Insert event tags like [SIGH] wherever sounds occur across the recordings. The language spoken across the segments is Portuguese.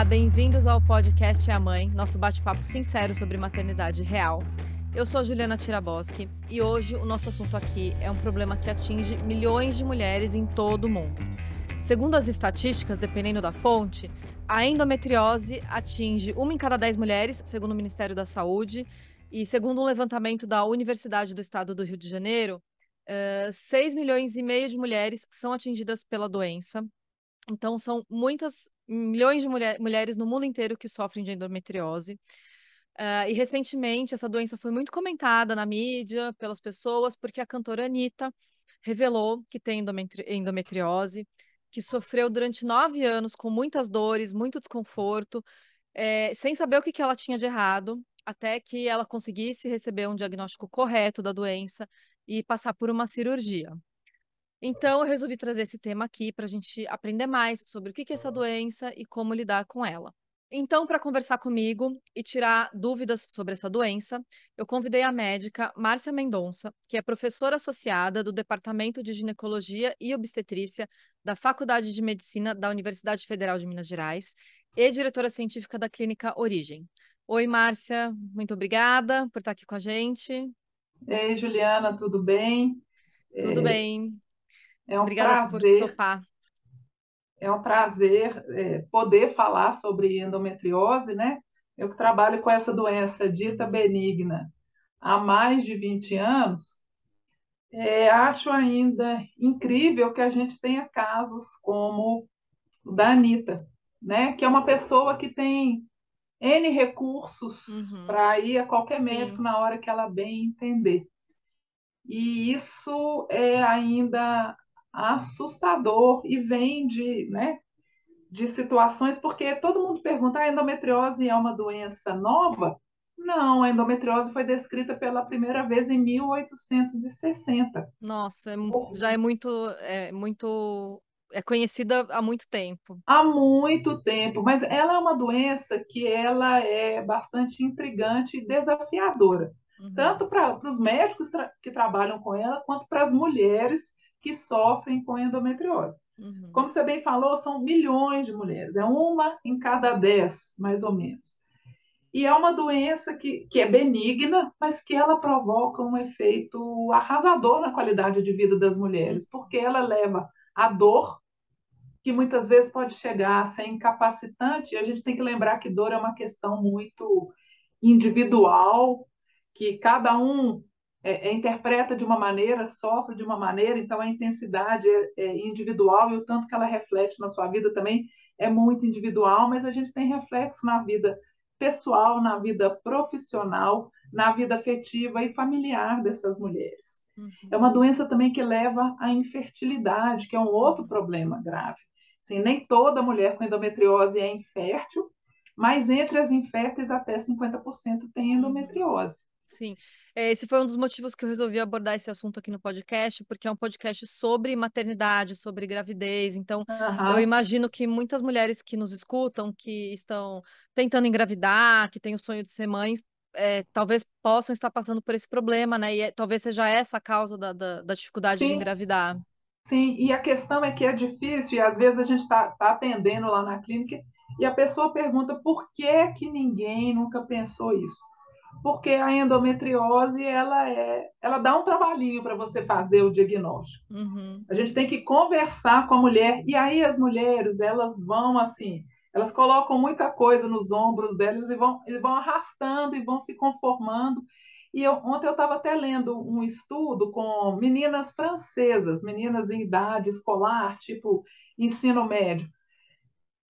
Olá, bem-vindos ao podcast a Mãe, nosso bate-papo sincero sobre maternidade real. Eu sou a Juliana Tiraboski e hoje o nosso assunto aqui é um problema que atinge milhões de mulheres em todo o mundo. Segundo as estatísticas, dependendo da fonte, a endometriose atinge uma em cada dez mulheres, segundo o Ministério da Saúde, e segundo um levantamento da Universidade do Estado do Rio de Janeiro, eh, 6 milhões e meio de mulheres são atingidas pela doença. Então, são muitas milhões de mulher, mulheres no mundo inteiro que sofrem de endometriose. Uh, e recentemente essa doença foi muito comentada na mídia pelas pessoas, porque a cantora Anitta revelou que tem endometri endometriose, que sofreu durante nove anos com muitas dores, muito desconforto, é, sem saber o que, que ela tinha de errado, até que ela conseguisse receber um diagnóstico correto da doença e passar por uma cirurgia. Então, eu resolvi trazer esse tema aqui para a gente aprender mais sobre o que é essa doença e como lidar com ela. Então, para conversar comigo e tirar dúvidas sobre essa doença, eu convidei a médica Márcia Mendonça, que é professora associada do Departamento de Ginecologia e Obstetrícia da Faculdade de Medicina da Universidade Federal de Minas Gerais e diretora científica da Clínica Origem. Oi, Márcia, muito obrigada por estar aqui com a gente. Ei, Juliana, tudo bem? Tudo é... bem. É um Obrigada prazer. por topar. É um prazer é, poder falar sobre endometriose, né? Eu que trabalho com essa doença dita benigna há mais de 20 anos, é, acho ainda incrível que a gente tenha casos como o da Anitta, né? Que é uma pessoa que tem N recursos uhum. para ir a qualquer Sim. médico na hora que ela bem entender. E isso é ainda assustador e vem de, né, de situações, porque todo mundo pergunta: a endometriose é uma doença nova? Não, a endometriose foi descrita pela primeira vez em 1860. Nossa, é, já é muito, é muito, é conhecida há muito tempo. Há muito tempo, mas ela é uma doença que ela é bastante intrigante e desafiadora, uhum. tanto para os médicos tra que trabalham com ela, quanto para as mulheres que sofrem com endometriose. Uhum. Como você bem falou, são milhões de mulheres, é uma em cada dez, mais ou menos. E é uma doença que, que é benigna, mas que ela provoca um efeito arrasador na qualidade de vida das mulheres, porque ela leva a dor, que muitas vezes pode chegar a ser incapacitante, e a gente tem que lembrar que dor é uma questão muito individual, que cada um é, é, interpreta de uma maneira, sofre de uma maneira, então a intensidade é, é, individual e o tanto que ela reflete na sua vida também é muito individual, mas a gente tem reflexo na vida pessoal, na vida profissional, na vida afetiva e familiar dessas mulheres. Uhum. É uma doença também que leva à infertilidade, que é um outro problema grave. Assim, nem toda mulher com endometriose é infértil, mas entre as inférteis até 50% tem endometriose. Sim. É, esse foi um dos motivos que eu resolvi abordar esse assunto aqui no podcast, porque é um podcast sobre maternidade, sobre gravidez. Então, uhum. eu imagino que muitas mulheres que nos escutam, que estão tentando engravidar, que têm o sonho de ser mães, é, talvez possam estar passando por esse problema, né? E é, talvez seja essa a causa da, da, da dificuldade Sim. de engravidar. Sim, e a questão é que é difícil, e às vezes a gente está tá atendendo lá na clínica e a pessoa pergunta por que que ninguém nunca pensou isso porque a endometriose ela é, ela dá um trabalhinho para você fazer o diagnóstico. Uhum. A gente tem que conversar com a mulher e aí as mulheres elas vão assim, elas colocam muita coisa nos ombros delas e vão, e vão arrastando e vão se conformando. E eu, ontem eu estava até lendo um estudo com meninas francesas, meninas em idade escolar, tipo ensino médio.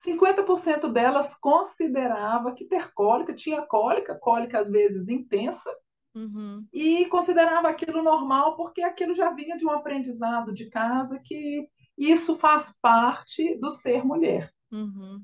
50% delas considerava que ter cólica, tinha cólica, cólica às vezes intensa, uhum. e considerava aquilo normal porque aquilo já vinha de um aprendizado de casa que isso faz parte do ser mulher. Uhum.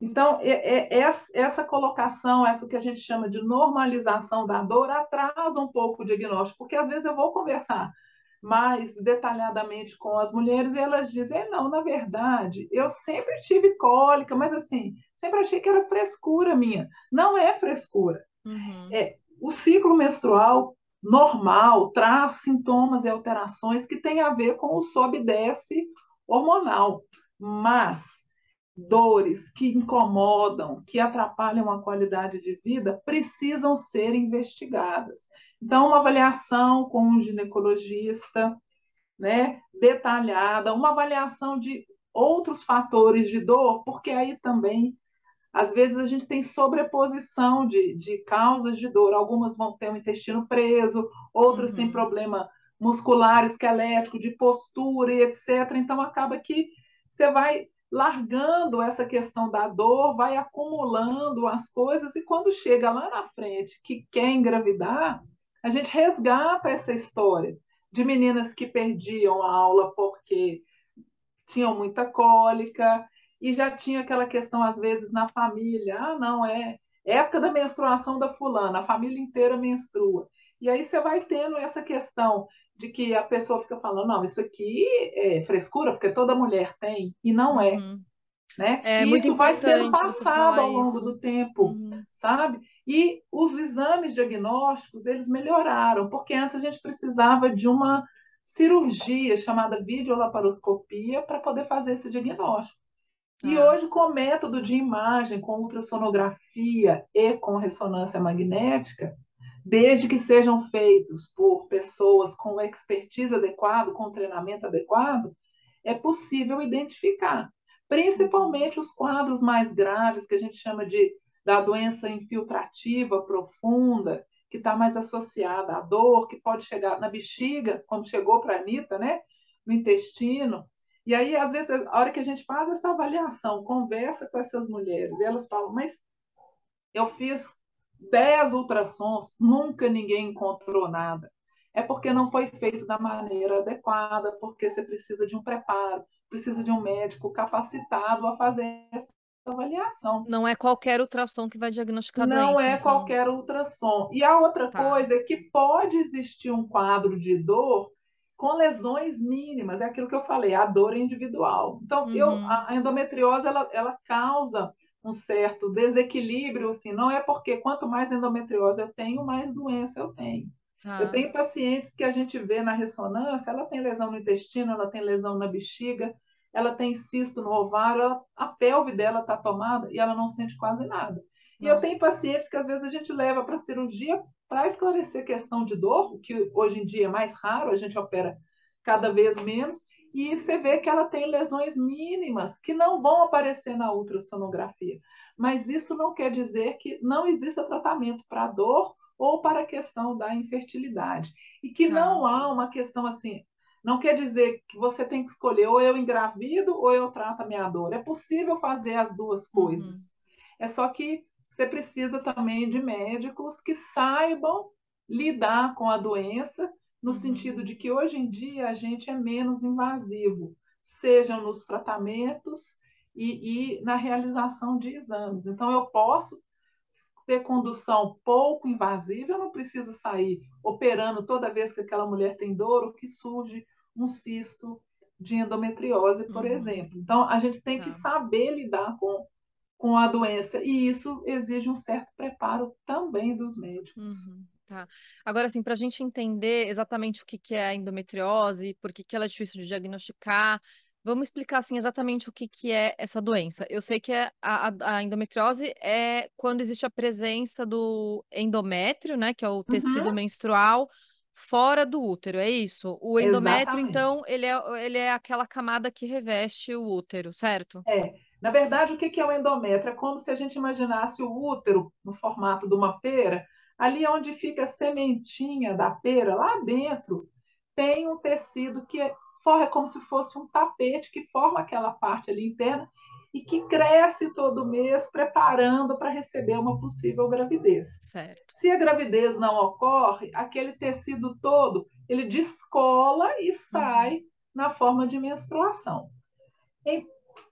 Então, é, é, essa colocação, essa que a gente chama de normalização da dor, atrasa um pouco o diagnóstico, porque às vezes eu vou conversar mais detalhadamente com as mulheres e elas dizem: não, na verdade, eu sempre tive cólica, mas assim, sempre achei que era frescura minha. Não é frescura. Uhum. É, o ciclo menstrual normal traz sintomas e alterações que têm a ver com o sobe e desce hormonal, mas dores que incomodam, que atrapalham a qualidade de vida, precisam ser investigadas. Então, uma avaliação com um ginecologista, né, detalhada, uma avaliação de outros fatores de dor, porque aí também, às vezes, a gente tem sobreposição de, de causas de dor. Algumas vão ter o intestino preso, outras uhum. têm problema muscular, esquelético, de postura e etc. Então, acaba que você vai largando essa questão da dor, vai acumulando as coisas, e quando chega lá na frente que quer engravidar, a gente resgata essa história de meninas que perdiam a aula porque tinham muita cólica e já tinha aquela questão, às vezes, na família: ah, não, é época da menstruação da fulana, a família inteira menstrua. E aí você vai tendo essa questão de que a pessoa fica falando, não, isso aqui é frescura, porque toda mulher tem, e não é. Uhum. Né? É e isso vai sendo passado ao longo isso. do tempo, uhum. sabe? E os exames diagnósticos, eles melhoraram, porque antes a gente precisava de uma cirurgia chamada videolaparoscopia para poder fazer esse diagnóstico. E ah. hoje, com o método de imagem, com ultrassonografia e com ressonância magnética, desde que sejam feitos por pessoas com expertise adequado, com treinamento adequado, é possível identificar, principalmente os quadros mais graves, que a gente chama de da doença infiltrativa profunda, que está mais associada à dor, que pode chegar na bexiga, como chegou para a Anitta, né? no intestino. E aí, às vezes, a hora que a gente faz essa avaliação, conversa com essas mulheres, e elas falam, mas eu fiz 10 ultrassons, nunca ninguém encontrou nada. É porque não foi feito da maneira adequada, porque você precisa de um preparo, precisa de um médico capacitado a fazer essa avaliação. Não é qualquer ultrassom que vai diagnosticar não doença. Não é então... qualquer ultrassom. E a outra tá. coisa é que pode existir um quadro de dor com lesões mínimas, é aquilo que eu falei, a dor é individual. Então, uhum. eu, a endometriose ela, ela causa um certo desequilíbrio, assim, não é porque quanto mais endometriose eu tenho, mais doença eu tenho. Ah. Eu tenho pacientes que a gente vê na ressonância, ela tem lesão no intestino, ela tem lesão na bexiga, ela tem cisto no ovário, ela, a pelve dela está tomada e ela não sente quase nada. E Nossa. eu tenho pacientes que às vezes a gente leva para cirurgia para esclarecer questão de dor, que hoje em dia é mais raro, a gente opera cada vez menos, e você vê que ela tem lesões mínimas que não vão aparecer na ultrassonografia. Mas isso não quer dizer que não exista tratamento para dor ou para a questão da infertilidade. E que não há uma questão assim, não quer dizer que você tem que escolher ou eu engravido ou eu trato a minha dor. É possível fazer as duas coisas. Uhum. É só que você precisa também de médicos que saibam lidar com a doença no uhum. sentido de que hoje em dia a gente é menos invasivo, sejam nos tratamentos e, e na realização de exames. Então, eu posso ter condução pouco invasiva, eu não preciso sair operando toda vez que aquela mulher tem dor ou que surge um cisto de endometriose, por uhum. exemplo. Então, a gente tem tá. que saber lidar com, com a doença, e isso exige um certo preparo também dos médicos. Uhum. Tá. Agora, assim, para a gente entender exatamente o que, que é a endometriose, por que, que ela é difícil de diagnosticar, vamos explicar, assim, exatamente o que, que é essa doença. Eu sei que é a, a, endometriose é quando existe a presença do endométrio, né, que é o tecido uhum. menstrual, fora do útero, é isso? O endométrio, Exatamente. então, ele é, ele é aquela camada que reveste o útero, certo? É. Na verdade, o que é o endométrio? É como se a gente imaginasse o útero no formato de uma pera, ali onde fica a sementinha da pera, lá dentro, tem um tecido que é, forra como se fosse um tapete que forma aquela parte ali interna e que cresce todo mês preparando para receber uma possível gravidez. Certo. Se a gravidez não ocorre, aquele tecido todo, ele descola e sai uhum. na forma de menstruação. Em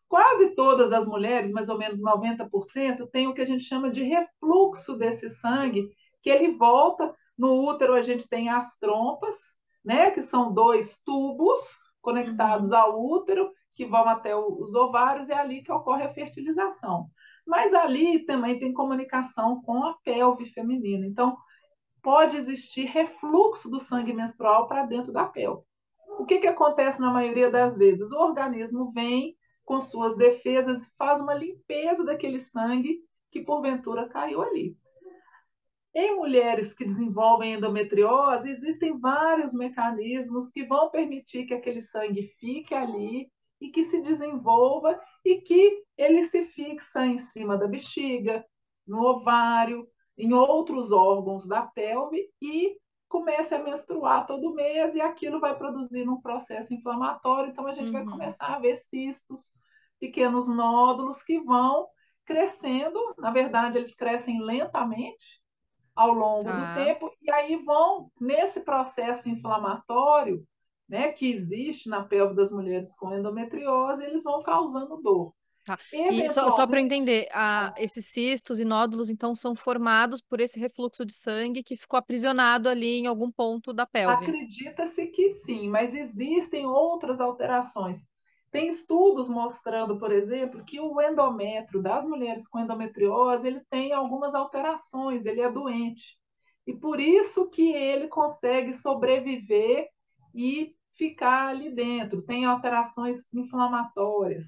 quase todas as mulheres, mais ou menos 90%, tem o que a gente chama de refluxo desse sangue que ele volta. No útero a gente tem as trompas, né, que são dois tubos conectados uhum. ao útero que vão até os ovários, é ali que ocorre a fertilização. Mas ali também tem comunicação com a pelve feminina. Então, pode existir refluxo do sangue menstrual para dentro da pelve. O que, que acontece na maioria das vezes? O organismo vem, com suas defesas, faz uma limpeza daquele sangue que porventura caiu ali. Em mulheres que desenvolvem endometriose, existem vários mecanismos que vão permitir que aquele sangue fique ali e que se desenvolva e que ele se fixa em cima da bexiga, no ovário, em outros órgãos da pelve e comece a menstruar todo mês e aquilo vai produzir um processo inflamatório. Então a gente uhum. vai começar a ver cistos, pequenos nódulos que vão crescendo. Na verdade, eles crescem lentamente ao longo tá. do tempo e aí vão nesse processo inflamatório, né, que existe na pelve das mulheres com endometriose, eles vão causando dor. Tá. E só, só para entender, a, esses cistos e nódulos, então, são formados por esse refluxo de sangue que ficou aprisionado ali em algum ponto da pelve. Acredita-se que sim, mas existem outras alterações. Tem estudos mostrando, por exemplo, que o endométrio das mulheres com endometriose, ele tem algumas alterações, ele é doente. E por isso que ele consegue sobreviver e ficar ali dentro. Tem alterações inflamatórias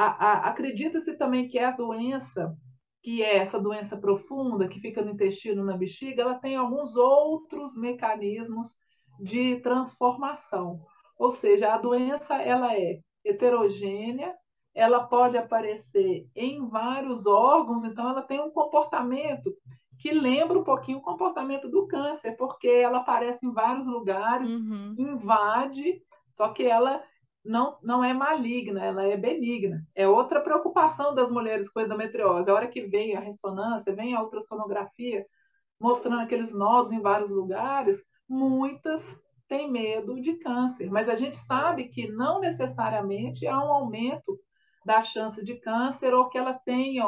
Acredita-se também que a doença, que é essa doença profunda que fica no intestino, na bexiga, ela tem alguns outros mecanismos de transformação. Ou seja, a doença ela é heterogênea, ela pode aparecer em vários órgãos, então ela tem um comportamento que lembra um pouquinho o comportamento do câncer, porque ela aparece em vários lugares, uhum. invade, só que ela não, não é maligna, ela é benigna. É outra preocupação das mulheres com endometriose. A hora que vem a ressonância, vem a ultrassonografia, mostrando aqueles nódulos em vários lugares, muitas têm medo de câncer. Mas a gente sabe que não necessariamente há um aumento da chance de câncer ou que ela tenha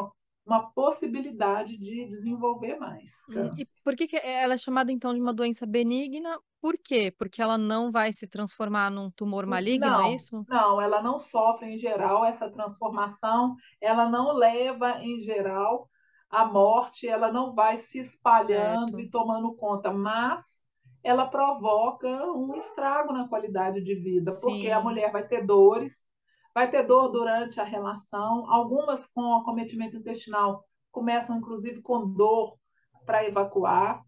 uma possibilidade de desenvolver mais. Hum, e por que, que ela é chamada então de uma doença benigna? Por quê? Porque ela não vai se transformar num tumor maligno, é não, é isso? Não, ela não sofre em geral essa transformação, ela não leva em geral à morte, ela não vai se espalhando certo. e tomando conta, mas ela provoca um estrago na qualidade de vida, Sim. porque a mulher vai ter dores, vai ter dor durante a relação, algumas com acometimento intestinal começam inclusive com dor para evacuar,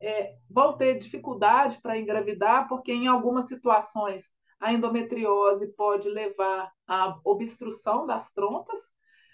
é, vão ter dificuldade para engravidar, porque em algumas situações a endometriose pode levar à obstrução das trompas,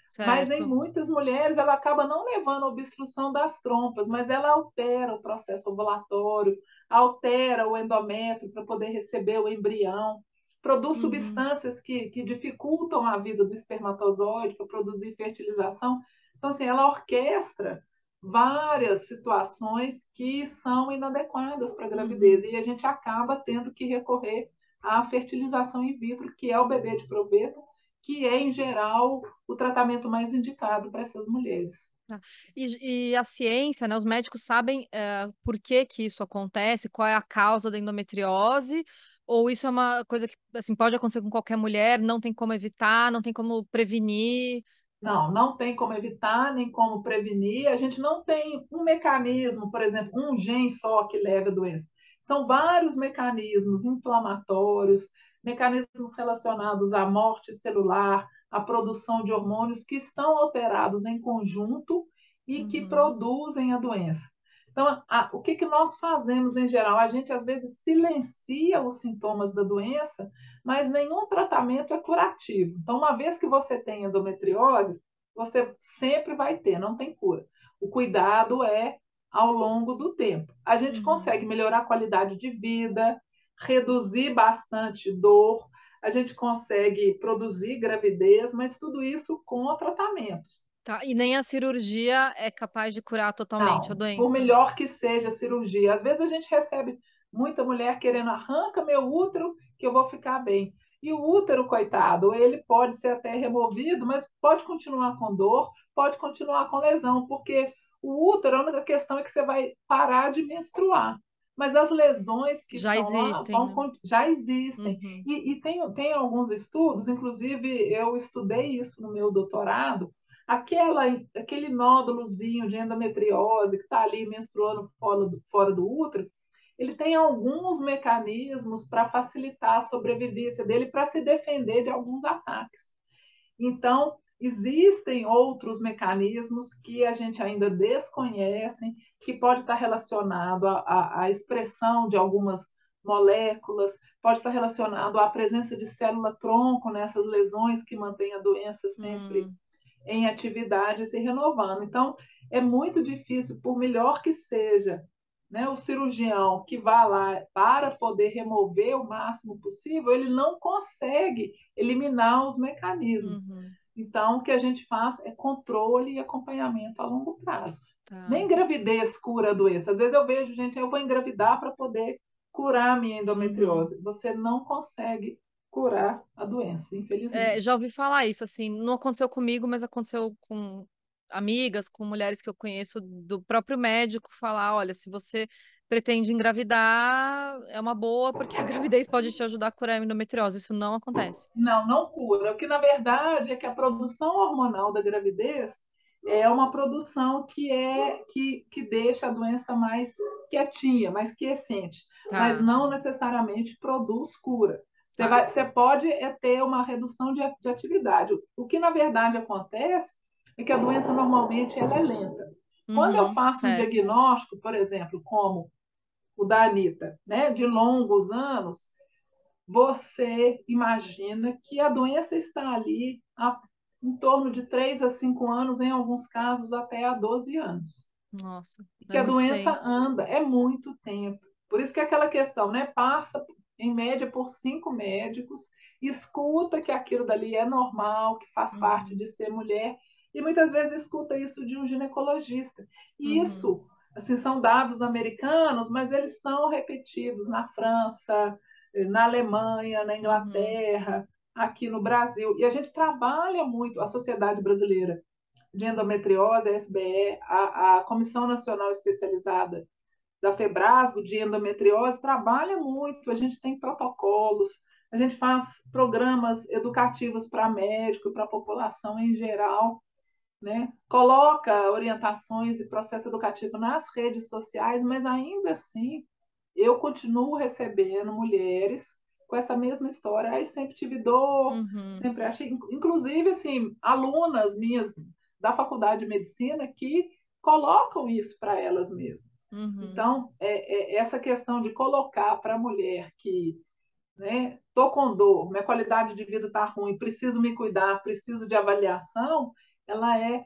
certo. mas em muitas mulheres ela acaba não levando à obstrução das trompas, mas ela altera o processo ovulatório, altera o endométrio para poder receber o embrião produz uhum. substâncias que, que dificultam a vida do espermatozoide para produzir fertilização. Então, assim, ela orquestra várias situações que são inadequadas para a gravidez uhum. e a gente acaba tendo que recorrer à fertilização in vitro, que é o bebê de proveta, que é, em geral, o tratamento mais indicado para essas mulheres. Ah, e, e, a ciência, né, os médicos sabem é, por que, que isso acontece, qual é a causa da endometriose, ou isso é uma coisa que assim, pode acontecer com qualquer mulher, não tem como evitar, não tem como prevenir? Não, não tem como evitar, nem como prevenir. A gente não tem um mecanismo, por exemplo, um gene só que leva a doença. São vários mecanismos inflamatórios, mecanismos relacionados à morte celular, à produção de hormônios que estão alterados em conjunto e uhum. que produzem a doença. Então, a, o que, que nós fazemos em geral? A gente às vezes silencia os sintomas da doença, mas nenhum tratamento é curativo. Então, uma vez que você tem endometriose, você sempre vai ter, não tem cura. O cuidado é ao longo do tempo. A gente uhum. consegue melhorar a qualidade de vida, reduzir bastante dor, a gente consegue produzir gravidez, mas tudo isso com tratamentos. Tá, e nem a cirurgia é capaz de curar totalmente Não, a doença. Por melhor que seja a cirurgia. Às vezes a gente recebe muita mulher querendo arranca meu útero que eu vou ficar bem. E o útero, coitado, ele pode ser até removido, mas pode continuar com dor, pode continuar com lesão, porque o útero, a única questão é que você vai parar de menstruar. Mas as lesões que já existem, lá, vão, né? já existem. Uhum. E, e tem, tem alguns estudos, inclusive eu estudei isso no meu doutorado, aquela, aquele nódulozinho de endometriose que está ali menstruando fora do, fora do útero, ele tem alguns mecanismos para facilitar a sobrevivência dele, para se defender de alguns ataques. Então, existem outros mecanismos que a gente ainda desconhece, que pode estar relacionado à, à expressão de algumas moléculas, pode estar relacionado à presença de célula-tronco nessas lesões que mantém a doença sempre hum. Em atividade se renovando. Então, é muito difícil, por melhor que seja né, o cirurgião que vá lá para poder remover o máximo possível, ele não consegue eliminar os mecanismos. Uhum. Então, o que a gente faz é controle e acompanhamento a longo prazo. Tá. Nem gravidez cura a doença. Às vezes eu vejo, gente, eu vou engravidar para poder curar a minha endometriose. Uhum. Você não consegue curar a doença, infelizmente. É, já ouvi falar isso, assim, não aconteceu comigo, mas aconteceu com amigas, com mulheres que eu conheço do próprio médico falar, olha, se você pretende engravidar, é uma boa, porque a [LAUGHS] gravidez pode te ajudar a curar a endometriose. Isso não acontece. Não, não cura. O que, na verdade, é que a produção hormonal da gravidez é uma produção que é que, que deixa a doença mais quietinha, mais quiescente, tá. mas não necessariamente produz cura. Você, tá. vai, você pode é, ter uma redução de, de atividade. O que, na verdade, acontece é que a doença normalmente ela é lenta. Quando uhum, eu faço certo. um diagnóstico, por exemplo, como o da Anitta, né, de longos anos, você imagina que a doença está ali há em torno de 3 a 5 anos, em alguns casos até a 12 anos. Nossa. que é a doença tempo. anda, é muito tempo. Por isso que é aquela questão, né? Passa em média por cinco médicos, escuta que aquilo dali é normal, que faz uhum. parte de ser mulher, e muitas vezes escuta isso de um ginecologista. E uhum. isso assim, são dados americanos, mas eles são repetidos na França, na Alemanha, na Inglaterra, uhum. aqui no Brasil. E a gente trabalha muito, a Sociedade Brasileira de Endometriose, a SBE, a, a Comissão Nacional Especializada da Febrasgo de Endometriose, trabalha muito, a gente tem protocolos, a gente faz programas educativos para médico, para a população em geral, né? coloca orientações e processo educativo nas redes sociais, mas ainda assim eu continuo recebendo mulheres com essa mesma história. Aí sempre tive dor, uhum. sempre achei, inclusive assim, alunas minhas da faculdade de medicina que colocam isso para elas mesmas. Uhum. Então, é, é, essa questão de colocar para a mulher que né, tô com dor, minha qualidade de vida está ruim, preciso me cuidar, preciso de avaliação, ela é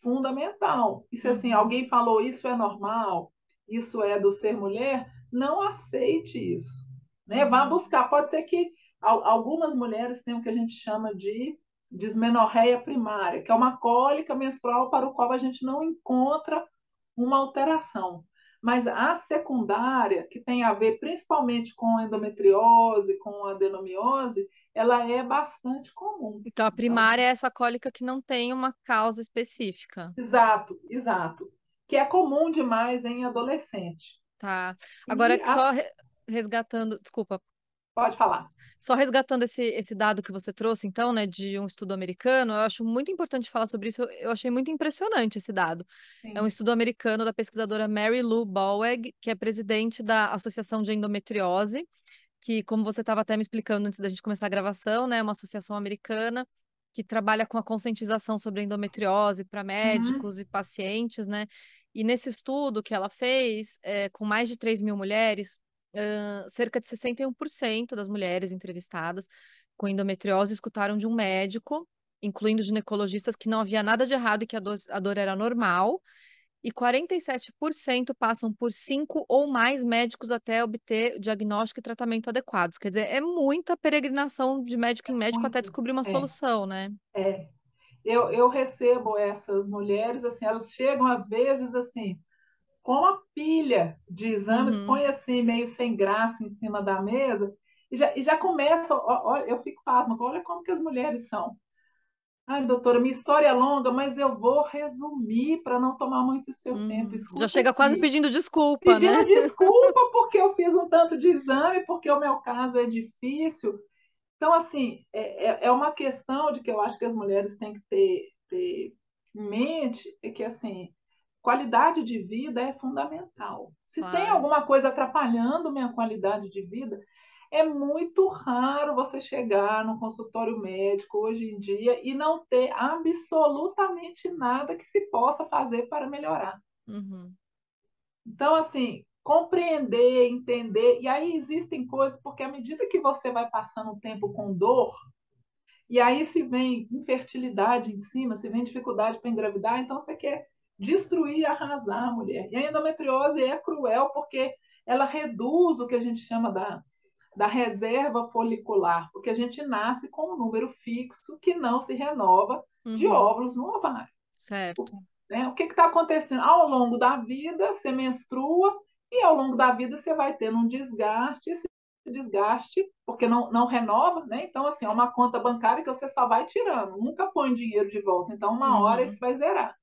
fundamental. E se assim, uhum. alguém falou isso é normal, isso é do ser mulher, não aceite isso. Né? Vá uhum. buscar. Pode ser que algumas mulheres tenham o que a gente chama de dismenorreia primária, que é uma cólica menstrual para o qual a gente não encontra uma alteração. Mas a secundária, que tem a ver principalmente com endometriose, com adenomiose, ela é bastante comum. Então, a primária então, é essa cólica que não tem uma causa específica. Exato, exato. Que é comum demais em adolescente. Tá. Agora, e só a... resgatando, desculpa. Pode falar. Só resgatando esse, esse dado que você trouxe, então, né, de um estudo americano, eu acho muito importante falar sobre isso. Eu achei muito impressionante esse dado. Sim. É um estudo americano da pesquisadora Mary Lou Boweg, que é presidente da Associação de Endometriose, que, como você estava até me explicando antes da gente começar a gravação, né, é uma associação americana que trabalha com a conscientização sobre endometriose para uhum. médicos uhum. e pacientes, né? E nesse estudo que ela fez, é, com mais de 3 mil mulheres, uh, cerca de 61% das mulheres entrevistadas com endometriose escutaram de um médico, incluindo ginecologistas, que não havia nada de errado e que a dor, a dor era normal, e 47% passam por cinco ou mais médicos até obter diagnóstico e tratamento adequados. Quer dizer, é muita peregrinação de médico em médico Muito. até descobrir uma é. solução, né? É. Eu, eu recebo essas mulheres, assim, elas chegam às vezes assim, com uma pilha de exames, uhum. põe assim, meio sem graça em cima da mesa, e já, e já começa, olha, eu fico pasma, olha como que as mulheres são. Ai, doutora, minha história é longa, mas eu vou resumir para não tomar muito seu uhum. tempo. Escuta já chega aqui. quase pedindo desculpa, pedindo né? desculpa [LAUGHS] porque eu fiz um tanto de exame, porque o meu caso é difícil. Então, assim, é, é, é uma questão de que eu acho que as mulheres têm que ter, ter em mente, é que, assim, qualidade de vida é fundamental. Se claro. tem alguma coisa atrapalhando minha qualidade de vida, É muito raro você chegar no consultório médico hoje em dia e não ter absolutamente nada que se possa fazer para melhorar. Uhum. Então, assim, compreender, entender, e aí existem coisas, porque à medida que você vai passando o tempo com dor, e aí se vem infertilidade em cima, se vem dificuldade para engravidar, então você quer destruir, arrasar a mulher. E a endometriose é cruel porque ela reduz o que a gente chama da, da reserva folicular, porque a gente nasce com um número fixo que não se renova uhum. de óvulos no ovário. Certo. O, né? o que está acontecendo? Ao longo da vida, você menstrua e ao longo da vida você vai tendo um desgaste, esse desgaste, porque não, não renova, né? Então, assim, é uma conta bancária que você só vai tirando, nunca põe dinheiro de volta. Então, uma uhum. hora isso vai zerar.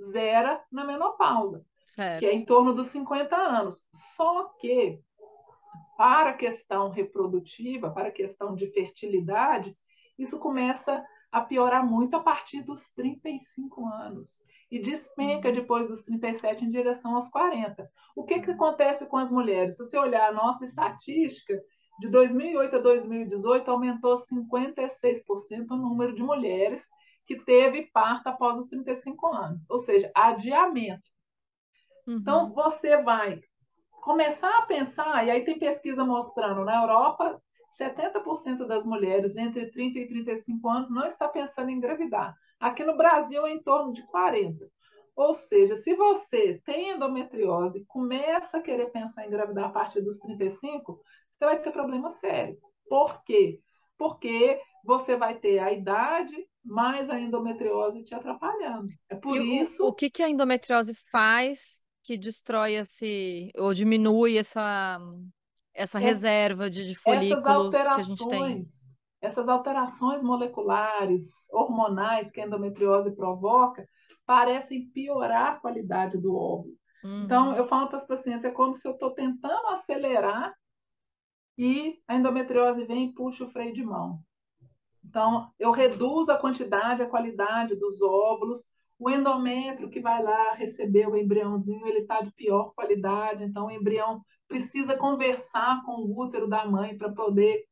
Zera na menopausa, certo. que é em torno dos 50 anos. Só que, para a questão reprodutiva, para a questão de fertilidade, isso começa a piorar muito a partir dos 35 anos e despenca uhum. depois dos 37 em direção aos 40. O que, que acontece com as mulheres? Se você olhar a nossa estatística, de 2008 a 2018 aumentou 56% o número de mulheres que teve parto após os 35 anos, ou seja, adiamento. Uhum. Então, você vai começar a pensar, e aí tem pesquisa mostrando, na Europa, 70% das mulheres entre 30 e 35 anos não está pensando em engravidar. Aqui no Brasil é em torno de 40. Ou seja, se você tem endometriose, começa a querer pensar em engravidar a partir dos 35, você vai ter problema sério. Por quê? Porque você vai ter a idade mais a endometriose te atrapalhando. É por e isso. O, o que, que a endometriose faz que destrói esse ou diminui essa essa é, reserva de, de folículos que a gente tem? Essas alterações moleculares, hormonais que a endometriose provoca, parecem piorar a qualidade do óvulo. Uhum. Então, eu falo para as pacientes, é como se eu estou tentando acelerar e a endometriose vem e puxa o freio de mão. Então, eu reduzo a quantidade, a qualidade dos óvulos. O endométrio que vai lá receber o embriãozinho, ele está de pior qualidade. Então, o embrião precisa conversar com o útero da mãe para poder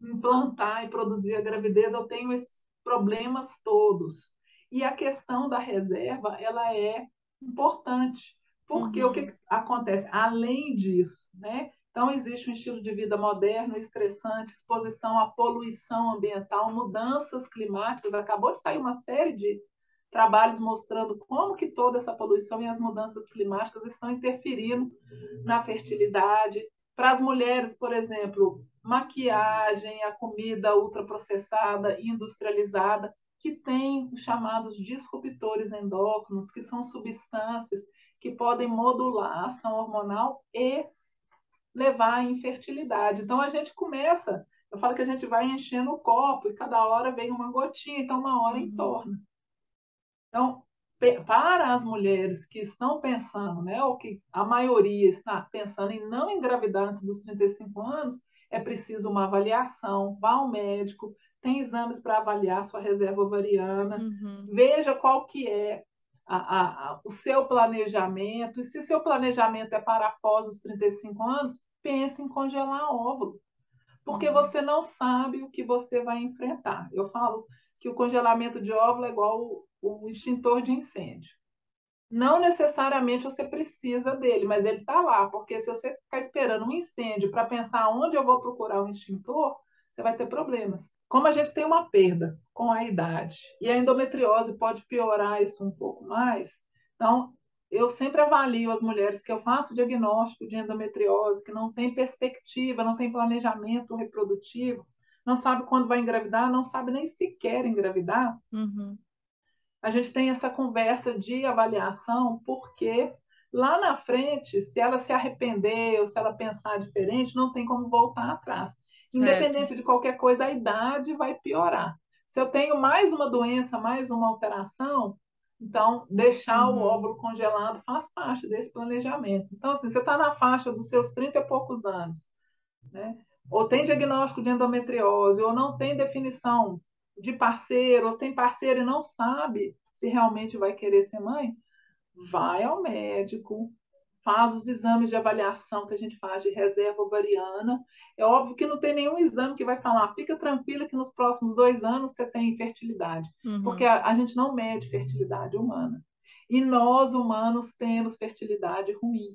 implantar e produzir a gravidez. Eu tenho esses problemas todos. E a questão da reserva, ela é importante, porque uhum. o que acontece? Além disso, né? Então, existe um estilo de vida moderno, estressante, exposição à poluição ambiental, mudanças climáticas. Acabou de sair uma série de trabalhos mostrando como que toda essa poluição e as mudanças climáticas estão interferindo na fertilidade. Para as mulheres, por exemplo, maquiagem, a comida ultraprocessada, industrializada, que tem os chamados disruptores endócrinos, que são substâncias que podem modular a ação hormonal e levar à infertilidade. Então a gente começa, eu falo que a gente vai enchendo o copo e cada hora vem uma gotinha, então uma hora uhum. entorna. Então, para as mulheres que estão pensando, né, ou que a maioria está pensando em não engravidar antes dos 35 anos, é preciso uma avaliação, vá ao médico, tem exames para avaliar sua reserva ovariana, uhum. veja qual que é a, a, a, o seu planejamento, e se o seu planejamento é para após os 35 anos, pense em congelar óvulo, porque uhum. você não sabe o que você vai enfrentar. Eu falo que o congelamento de óvulo é igual o, o extintor de incêndio. Não necessariamente você precisa dele, mas ele está lá, porque se você ficar esperando um incêndio para pensar onde eu vou procurar um extintor, você vai ter problemas. Como a gente tem uma perda com a idade e a endometriose pode piorar isso um pouco mais, então eu sempre avalio as mulheres que eu faço diagnóstico de endometriose, que não tem perspectiva, não tem planejamento reprodutivo, não sabe quando vai engravidar, não sabe nem se quer engravidar. Uhum. A gente tem essa conversa de avaliação, porque lá na frente, se ela se arrepender ou se ela pensar diferente, não tem como voltar atrás. Certo. Independente de qualquer coisa, a idade vai piorar. Se eu tenho mais uma doença, mais uma alteração, então, deixar uhum. o óvulo congelado faz parte desse planejamento. Então, assim, você está na faixa dos seus 30 e poucos anos, né? ou tem diagnóstico de endometriose, ou não tem definição de parceiro, ou tem parceiro e não sabe se realmente vai querer ser mãe, vai ao médico, faz os exames de avaliação que a gente faz de reserva ovariana. É óbvio que não tem nenhum exame que vai falar, fica tranquila que nos próximos dois anos você tem fertilidade, uhum. porque a, a gente não mede fertilidade humana. E nós, humanos, temos fertilidade ruim.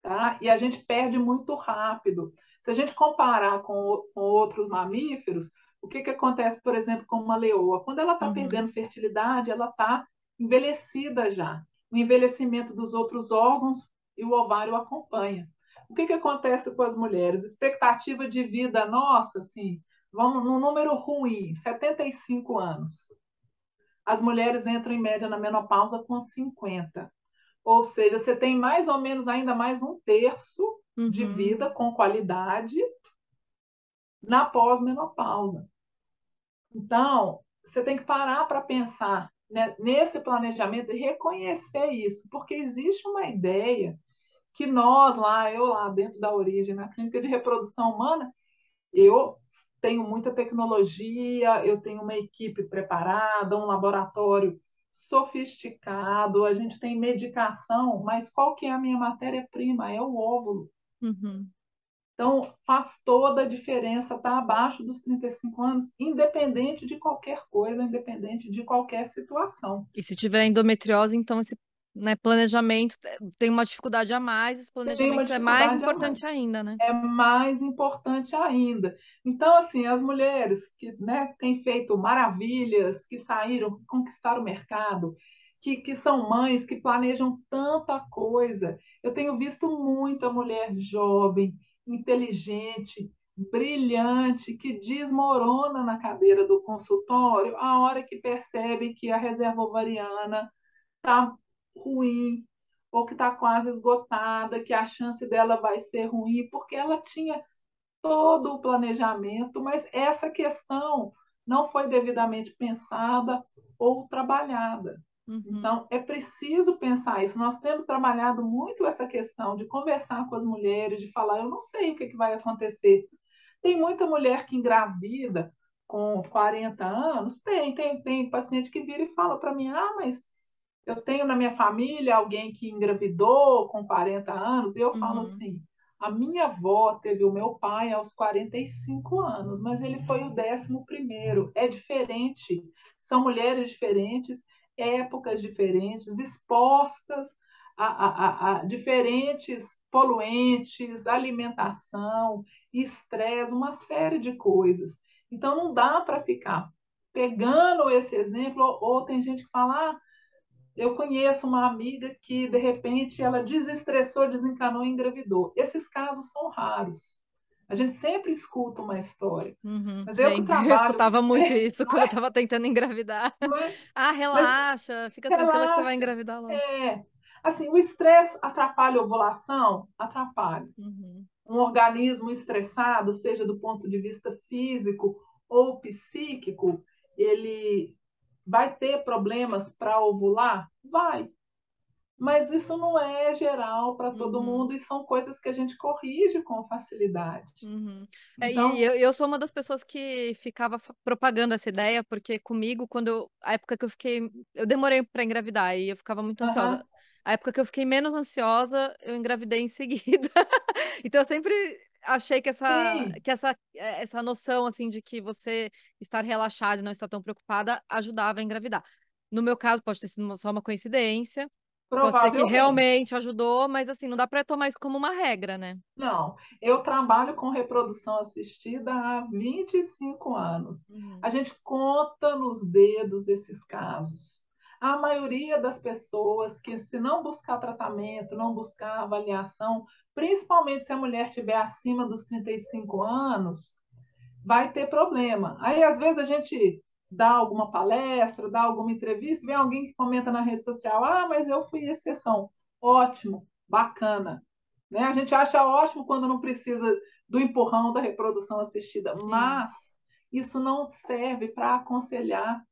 Tá? E a gente perde muito rápido. Se a gente comparar com, com outros mamíferos, o que, que acontece, por exemplo, com uma leoa? Quando ela está uhum. perdendo fertilidade, ela está envelhecida já. O envelhecimento dos outros órgãos e o ovário acompanha. O que, que acontece com as mulheres? Expectativa de vida nossa, assim, vamos num número ruim, 75 anos. As mulheres entram em média na menopausa com 50. Ou seja, você tem mais ou menos ainda mais um terço uhum. de vida com qualidade na pós-menopausa. Então, você tem que parar para pensar né, nesse planejamento e reconhecer isso, porque existe uma ideia que nós lá, eu lá dentro da origem, na clínica de reprodução humana, eu tenho muita tecnologia, eu tenho uma equipe preparada, um laboratório sofisticado, a gente tem medicação, mas qual que é a minha matéria-prima? É o óvulo. Uhum. Então, faz toda a diferença estar tá abaixo dos 35 anos, independente de qualquer coisa, independente de qualquer situação. E se tiver endometriose, então esse né, planejamento tem uma dificuldade a mais, esse planejamento é mais importante ainda, né? É mais importante ainda. Então, assim, as mulheres que né, têm feito maravilhas, que saíram, conquistaram o mercado, que, que são mães, que planejam tanta coisa. Eu tenho visto muita mulher jovem, inteligente, brilhante, que desmorona na cadeira do consultório a hora que percebe que a reserva ovariana está ruim ou que está quase esgotada, que a chance dela vai ser ruim, porque ela tinha todo o planejamento, mas essa questão não foi devidamente pensada ou trabalhada. Uhum. Então, é preciso pensar isso. Nós temos trabalhado muito essa questão de conversar com as mulheres, de falar: eu não sei o que, que vai acontecer. Tem muita mulher que engravida com 40 anos? Tem, tem, tem paciente que vira e fala para mim: ah, mas eu tenho na minha família alguém que engravidou com 40 anos, e eu uhum. falo assim: a minha avó teve o meu pai aos 45 anos, mas ele foi o décimo primeiro. É diferente, são mulheres diferentes épocas diferentes, expostas a, a, a, diferentes poluentes, alimentação, estresse, uma série de coisas. Então, não dá para ficar pegando esse exemplo, ou, ou, tem gente que fala, ah, eu conheço uma amiga que, de repente, ela desestressou, desencanou e engravidou. Esses casos são raros. A gente sempre escuta uma história. Uhum, mas eu, [LAUGHS] trabalho... eu escutava muito [LAUGHS] isso quando eu estava tentando engravidar. [LAUGHS] Mas, ah, relaxa, mas, fica relaxa, tranquila que você vai engravidar logo. É. Assim, o estresse atrapalha a ovulação? Atrapalha. Uhum. Um organismo estressado, seja do ponto de vista físico ou psíquico, ele vai ter problemas para ovular? Vai mas isso não é geral para todo uhum. mundo e são coisas que a gente corrige com facilidade. Uhum. É, então... e eu, eu, sou uma das pessoas que ficava propagando essa ideia, porque comigo, quando eu, a época que eu fiquei, eu demorei para engravidar e eu ficava muito ansiosa. Uhum. A época que eu fiquei menos ansiosa, eu engravidei em seguida. [LAUGHS] então eu sempre achei que essa, que essa, é, essa noção assim de que você estar relaxada e não estar tão preocupada ajudava a engravidar. No meu caso, pode ter sido só uma coincidência, você que realmente ajudou, mas assim, não dá para tomar isso como uma regra, né? Não, eu trabalho com reprodução assistida há 25 anos. Uhum. A gente conta nos dedos esses casos. A maioria das pessoas que, se não buscar tratamento, não buscar avaliação, principalmente se a mulher estiver acima dos 35 anos, vai ter problema. Aí, às vezes, a gente dá alguma palestra, dá alguma entrevista, vem alguém que comenta na rede social: ah, mas eu fui exceção. Ótimo, bacana. Né? A gente acha ótimo quando não precisa do empurrão da reprodução assistida, Sim. mas isso não serve para aconselhar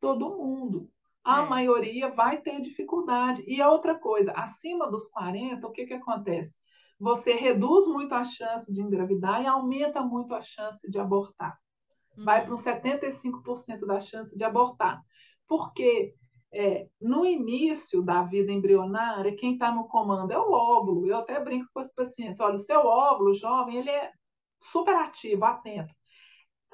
todo mundo. A é. maioria vai ter dificuldade. E a outra coisa, acima dos 40, o que, que acontece? Você reduz muito a chance de engravidar e aumenta muito a chance de abortar vai para uns 75% da chance de abortar. Porque é, no início da vida embrionária, quem está no comando é o óvulo. Eu até brinco com os pacientes: olha, o seu óvulo jovem, ele é super ativo, atento.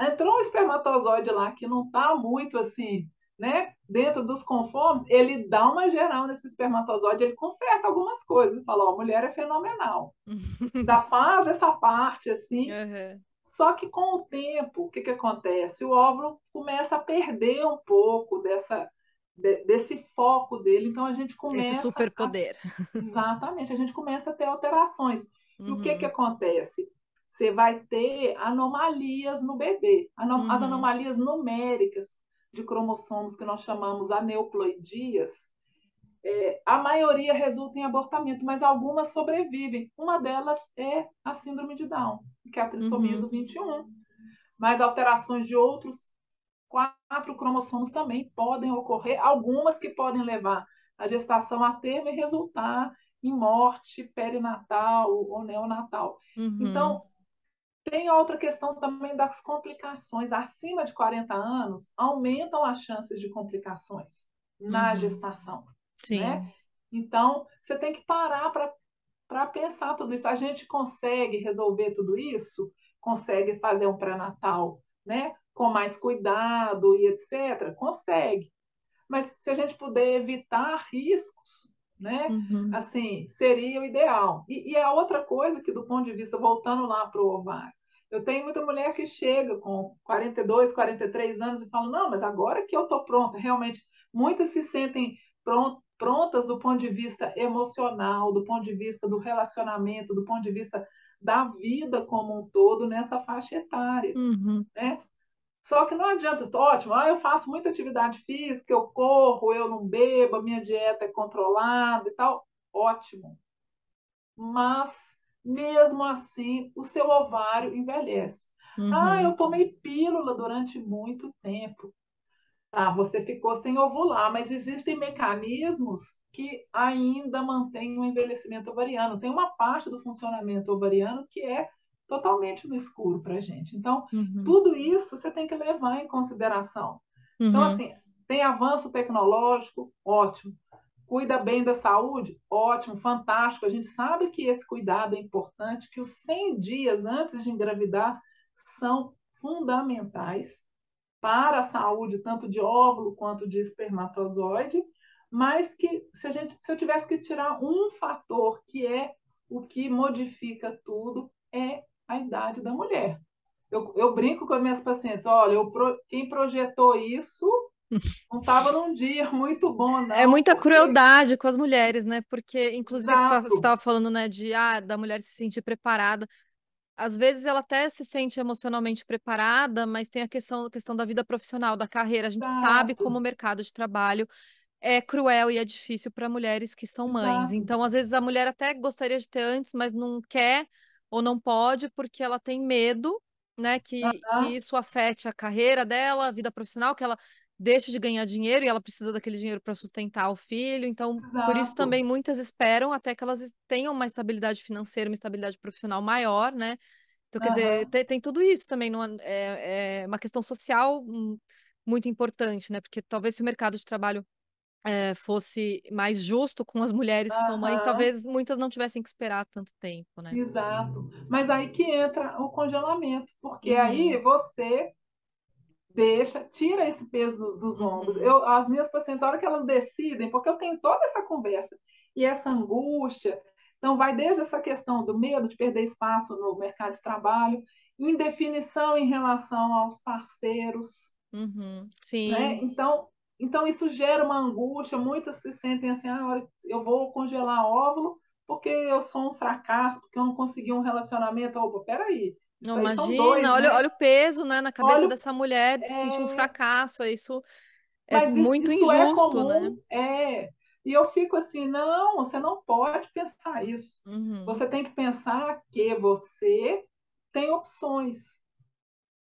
Entrou um espermatozoide lá que não está muito assim, né, dentro dos conformes, ele dá uma geral nesse espermatozoide, ele conserta algumas coisas, ele fala, ó, a mulher é fenomenal. [LAUGHS] Dá faz essa parte assim. Uhum. Só que com o tempo, o que, que acontece? O óvulo começa a perder um pouco dessa de, desse foco dele. Então a gente começa. Esse superpoder. A, exatamente, a gente começa a ter alterações. Uhum. E o que, que uhum. acontece? Você vai ter anomalias no bebê, anom uhum. as anomalias numéricas de cromossomos que nós chamamos aneuploidias. É, a maioria resulta em abortamento, mas algumas sobrevivem. Uma delas é a síndrome de Down, que é a trissomia uhum. do 21. Mas alterações de outros quatro cromossomos também podem ocorrer, algumas que podem levar a gestação a termo e resultar em morte perinatal ou neonatal. Uhum. Então, tem outra questão também das complicações. Acima de 40 anos, aumentam as chances de complicações na uhum. gestação. Sim. Né? Então, você tem que parar para pensar tudo isso. A gente consegue resolver tudo isso? Consegue fazer um pré-natal, né? com mais cuidado e etc., consegue. Mas se a gente puder evitar riscos, né? Uhum. Assim, seria o ideal. E, e a outra coisa que, do ponto de vista, voltando lá para o ovário, eu tenho muita mulher que chega com 42, 43 anos e fala, não, mas agora que eu estou pronta, realmente, muitas se sentem prontas do ponto de vista emocional, do ponto de vista do relacionamento, do ponto de vista da vida como um todo nessa faixa etária, uhum. né? Só que não adianta, ótimo, ah, eu faço muita atividade física, eu corro, eu não bebo, a minha dieta é controlada e tal, ótimo. Mas, mesmo assim, o seu ovário envelhece. Uhum. Ah, eu tomei pílula durante muito tempo. Tá, você ficou sem ovular, mas existem mecanismos que ainda mantêm o envelhecimento ovariano. Tem uma parte do funcionamento ovariano que é totalmente no escuro para a gente. Então, uhum. tudo isso você tem que levar em consideração. Então, uhum. Então, assim, tem avanço tecnológico, ótimo. Cuida bem da saúde, ótimo, fantástico. A gente sabe que esse cuidado é importante, que os 100 dias antes de engravidar são fundamentais para a saúde, tanto de óvulo quanto de espermatozoide, mas que se, a gente, se eu tivesse que tirar um fator que é o que modifica tudo, é a idade da mulher. Eu, eu brinco com as minhas pacientes, olha, eu, quem projetou isso [LAUGHS] não estava num dia muito bom, não. É muita porque... crueldade com as mulheres, né? Porque, inclusive, Exato. você estava falando, né, de ah, da mulher se sentir preparada. Às vezes ela até se sente emocionalmente preparada, mas tem a questão, a questão da vida profissional, da carreira. A gente Exato. sabe como o mercado de trabalho é cruel e é difícil para mulheres que são mães. Exato. Então, às vezes, a mulher até gostaria de ter antes, mas não quer ou não pode porque ela tem medo, né, que, uhum. que isso afete a carreira dela, a vida profissional, que ela deixe de ganhar dinheiro e ela precisa daquele dinheiro para sustentar o filho. Então, Exato. por isso também muitas esperam até que elas tenham uma estabilidade financeira, uma estabilidade profissional maior, né? Então, quer uhum. dizer, tem, tem, tudo isso também, não é, é uma questão social hum, muito importante, né? Porque talvez se o mercado de trabalho é, fosse mais justo com as mulheres que são mães, talvez muitas não tivessem que esperar tanto tempo, né? Exato. Mas aí que entra o congelamento, porque uhum. aí você deixa, tira esse peso do, dos ombros. Uhum. Eu, as minhas pacientes, a hora que elas decidem, porque eu tenho toda essa conversa e essa angústia, então vai desde essa questão do medo de perder espaço no mercado de trabalho, indefinição em relação aos parceiros. Uhum. Sim. Né? Então, então, isso gera uma angústia. Muitas se sentem assim: ah, eu vou congelar óvulo porque eu sou um fracasso, porque eu não consegui um relacionamento. Opa, peraí. Não, imagina, dois, olha, né? olha o peso né, na cabeça olha, dessa mulher de é... se sentir um é. fracasso. Isso é Mas muito isso, isso é injusto, é comum, né? É. E eu fico assim: não, você não pode pensar isso. Uhum. Você tem que pensar que você tem opções.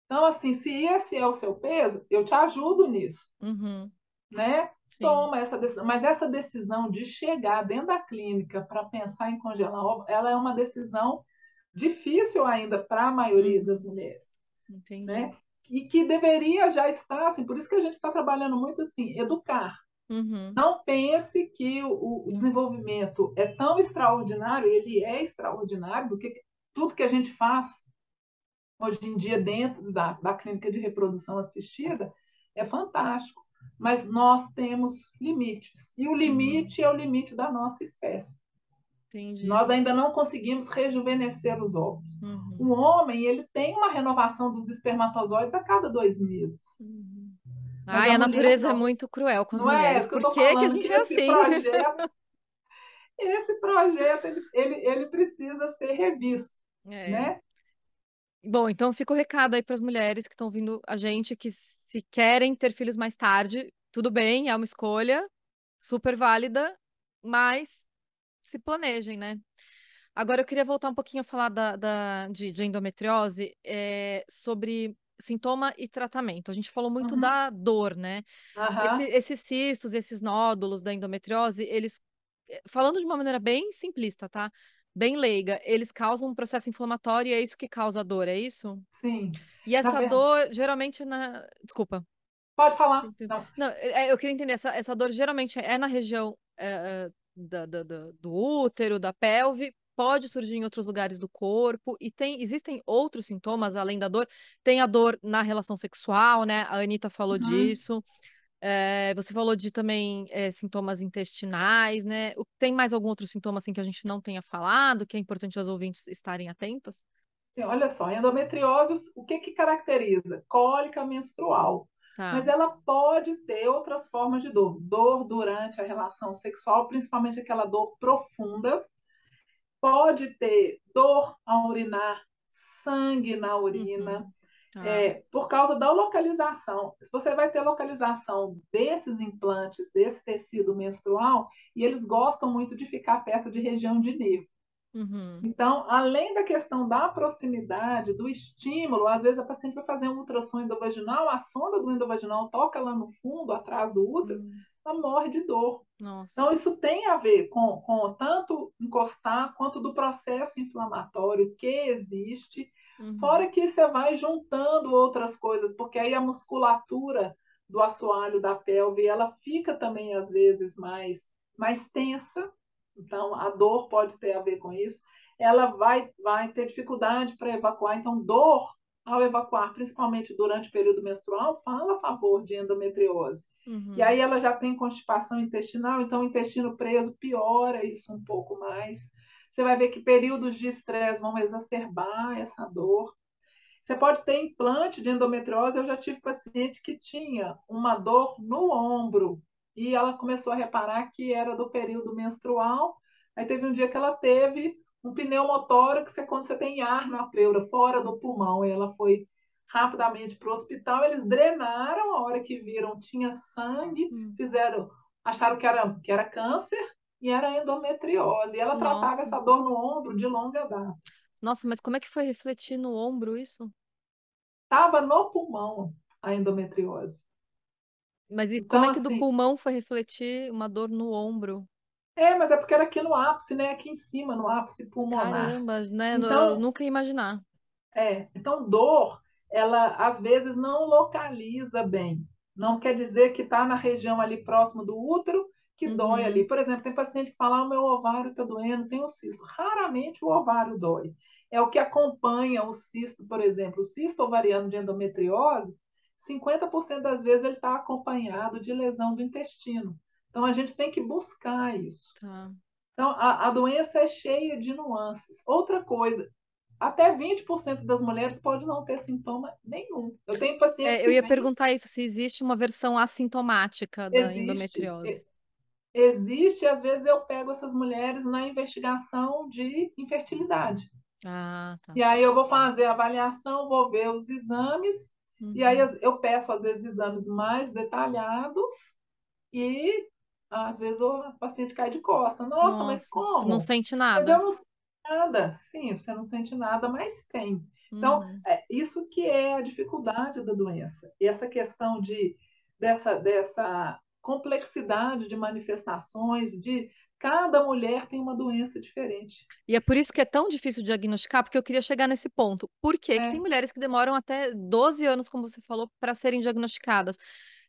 Então, assim, se esse é o seu peso, eu te ajudo nisso. Uhum. Né? Sim. Toma essa decisão. Mas essa decisão de chegar dentro da clínica para pensar em congelar ela é uma decisão difícil ainda para a maioria uhum. das mulheres. Entendi. Né? E que deveria já estar, assim, por isso que a gente está trabalhando muito assim, educar. Uhum. Não pense que o, o, desenvolvimento é tão extraordinário, ele é extraordinário, do que tudo que a gente faz hoje em dia dentro da, da clínica de reprodução assistida é fantástico. Mas nós temos limites. E o limite uhum. é o limite da nossa espécie. Entendi. Nós ainda não conseguimos rejuvenescer os ovos. Uhum. O homem ele tem uma renovação dos espermatozoides a cada dois meses. Uhum. Ai, a, a natureza é muito cruel com as não é mulheres. É, Por que, que a gente que é assim? Projeto, [LAUGHS] esse projeto ele, ele, ele precisa ser revisto. É. Né? Bom, então fica o recado aí para as mulheres que estão vindo a gente, que se querem ter filhos mais tarde, tudo bem, é uma escolha super válida, mas se planejem, né? Agora eu queria voltar um pouquinho a falar da, da de, de, endometriose é, sobre sintoma e tratamento. A gente falou muito uhum. da dor, né? Uhum. Esse, esses cistos, esses nódulos da endometriose, eles, eh, falando de uma maneira bem simplista, tá? Bem leiga, eles causam um processo inflamatório e é isso que causa a dor, é isso? Sim. E essa na dor, geralmente, na. Desculpa. Pode falar. Não. Não, eu queria entender, essa, essa dor geralmente é na região é, da, da, da, do útero, da pelve, pode surgir em outros lugares do corpo e tem existem outros sintomas além da dor. Tem a dor na relação sexual, né? A Anitta falou uhum. disso. É, você falou de também é, sintomas intestinais, né? Tem mais algum outro sintoma assim que a gente não tenha falado, que é importante os ouvintes estarem atentos? Sim, olha só, endometriose, o que que caracteriza? Cólica menstrual. Tá. Mas ela pode ter outras formas de dor. Dor durante a relação sexual, principalmente aquela dor profunda. Pode ter dor ao urinar, sangue na urina, uhum. tá. é, por causa da localização. Você vai ter localização desses implantes, desse tecido menstrual, e eles gostam muito de ficar perto de região de nervo. Uhum. Então, além da questão da proximidade, do estímulo, às vezes a paciente vai fazer um ultrassom endovaginal, a sonda do endovaginal toca lá no fundo, atrás do útero, uhum. ela morre de dor. Nossa. Então, isso tem a ver com, com tanto encostar quanto do processo inflamatório que existe, uhum. fora que você vai juntando outras coisas, porque aí a musculatura do assoalho da pelve, ela fica também, às vezes, mais, mais tensa, então, a dor pode ter a ver com isso. Ela vai, vai ter dificuldade para evacuar. Então, dor ao evacuar, principalmente durante o período menstrual, fala a favor de endometriose. Uhum. E aí ela já tem constipação intestinal, então o intestino preso piora isso um pouco mais. Você vai ver que períodos de estresse vão exacerbar essa dor. Você pode ter implante de endometriose. Eu já tive paciente que tinha uma dor no ombro, e ela começou a reparar que era do período menstrual. Aí teve um dia que ela teve um pneumotórax, que é quando você tem ar na pleura, fora do pulmão, e ela foi rapidamente para o hospital. Eles drenaram, a hora que viram tinha sangue, hum. fizeram, acharam que era, que era câncer e era endometriose. E ela Nossa. tratava essa dor no ombro de longa data. Nossa, mas como é que foi refletir no ombro isso? Estava no pulmão a endometriose. Mas e então, como é que do assim pulmão foi refletir uma dor no ombro? É, mas é porque era aqui no ápice, né? Aqui em cima, no ápice pulmonar. Caramba, né? Então, eu nunca ia imaginar. É, então dor, ela às vezes não localiza bem. Não quer dizer que está na região ali próximo do útero que uhum. dói ali. Por exemplo, tem paciente que fala: ah, o meu ovário está doendo, tem um cisto. Raramente o ovário dói. É o que acompanha o cisto, por exemplo. O cisto ovariano de endometriose, 50% das vezes ele está acompanhado de lesão do intestino. Então a gente tem que buscar isso. Tá. Então a, a, doença é cheia de nuances. Outra coisa, até 20% das mulheres pode não ter sintoma nenhum. Eu tenho pacientes. É, eu ia vem... perguntar isso, se existe uma versão assintomática da existe, endometriose. Existe, às vezes eu pego essas mulheres na investigação de infertilidade. Ah, tá. E aí eu vou fazer a avaliação, vou ver os exames Uhum. E aí eu peço, às vezes, exames mais detalhados e às vezes o paciente cai de costa. Nossa, Nossa mas como? Não sente nada. Mas eu não sinto nada. Sim, você não sente nada, mas tem. Então, uhum. é isso que é a dificuldade da doença. E essa questão de, dessa, dessa complexidade de manifestações, de Cada mulher tem uma doença diferente. E é por isso que é tão difícil diagnosticar, porque eu queria chegar nesse ponto. Por que, é. que tem mulheres que demoram até 12 anos, como você falou, para serem diagnosticadas?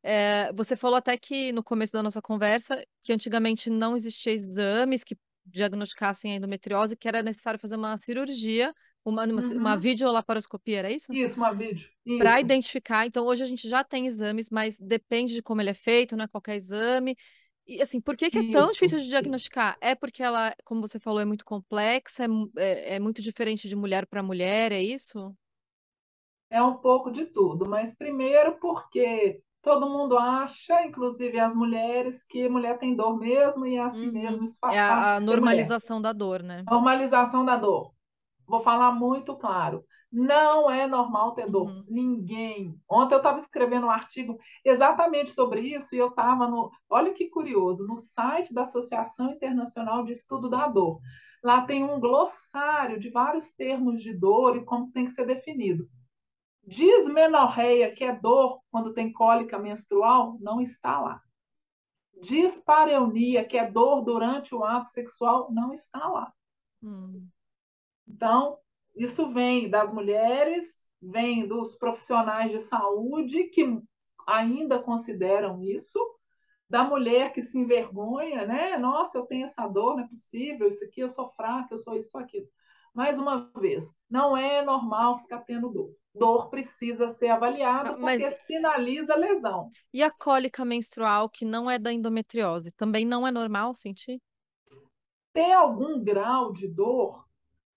É, você falou até que no começo da nossa conversa que antigamente não existia exames que diagnosticassem a endometriose, que era necessário fazer uma cirurgia, uma, uma, uma Uhum. videolaparoscopia, era isso? Isso, uma vídeo. Para identificar. Então, hoje a gente já tem exames, mas depende de como ele é feito, não é qualquer exame. E assim, por que que é tão isso. difícil de diagnosticar? É porque ela, como você falou, é muito complexa, é, é- é muito diferente de mulher para mulher, é isso? É um pouco de tudo, mas primeiro porque todo mundo acha, inclusive as mulheres, que mulher tem dor mesmo e é assim mesmo, Uhum. isso É faz a, a ser mulher. normalização da dor, né? Normalização da dor. Vou falar muito claro. Não é normal ter dor. Uhum. Ninguém. Ontem eu estava escrevendo um artigo exatamente sobre isso e eu estava no. Olha que curioso, no site da Associação Internacional de Estudo da Dor. Lá tem um glossário de vários termos de dor e como tem que ser definido. Dismenorreia, que é dor quando tem cólica menstrual, não está lá. Dispareunia, que é dor durante o ato sexual, não está lá. Hum. Então, isso vem das mulheres, vem dos profissionais de saúde que ainda consideram isso, da mulher que se envergonha, né? Nossa, eu tenho essa dor, não é possível, isso aqui, eu sou fraca, eu sou isso, aquilo. Mais uma vez, não é normal ficar tendo dor. Dor precisa ser avaliada Ah, porque Mas sinaliza lesão. e a cólica menstrual, que não é da endometriose, também não é normal sentir? Ter algum grau de dor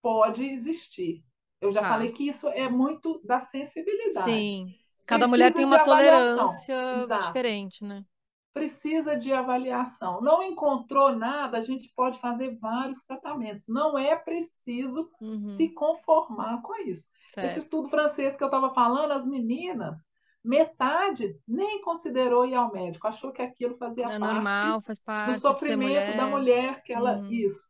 pode existir. Eu já Tá. falei que isso é muito da sensibilidade. Sim. Cada mulher tem Precisa uma tolerância Exato. diferente, né? Precisa de avaliação. Não encontrou nada, a gente pode fazer vários tratamentos. Não é preciso Uhum. se conformar com isso. Esse Certo. estudo francês que eu estava falando, as meninas, metade nem considerou ir ao médico, achou que aquilo fazia É parte normal, faz do parte ser sofrimento da mulher. mulher que ela Uhum. isso.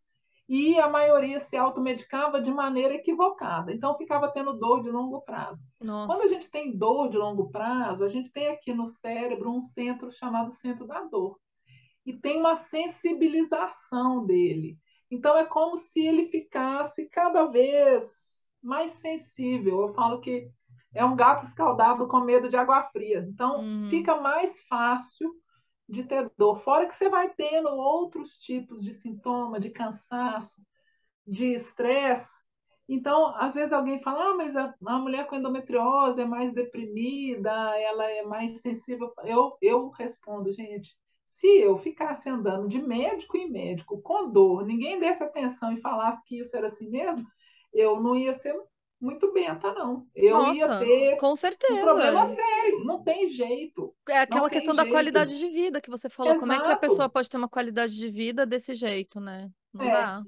E a maioria se automedicava de maneira equivocada. Então ficava tendo dor de longo prazo. Quando a Nossa. gente tem dor de longo prazo, a gente tem aqui no cérebro um centro chamado centro da dor. E tem uma sensibilização dele. Então é como se ele ficasse cada vez mais sensível. Eu falo que é um gato escaldado com medo de água fria. Então Uhum. fica mais fácil de ter dor. Fora que você vai tendo outros tipos de sintoma, de cansaço, de estresse. Então, às vezes alguém fala, ah, mas a, a, mulher com endometriose é mais deprimida, ela é mais sensível. Eu, eu respondo, gente, se eu ficasse andando de médico em médico com dor, ninguém desse atenção e falasse que isso era assim mesmo, eu não ia ser muito benta, não. Eu Nossa, ia ter com um certeza. problema sério, não tem jeito. É aquela questão tem da jeito. qualidade de vida que você falou. Exato. Como é que a pessoa pode ter uma qualidade de vida desse jeito, né? Não é. dá.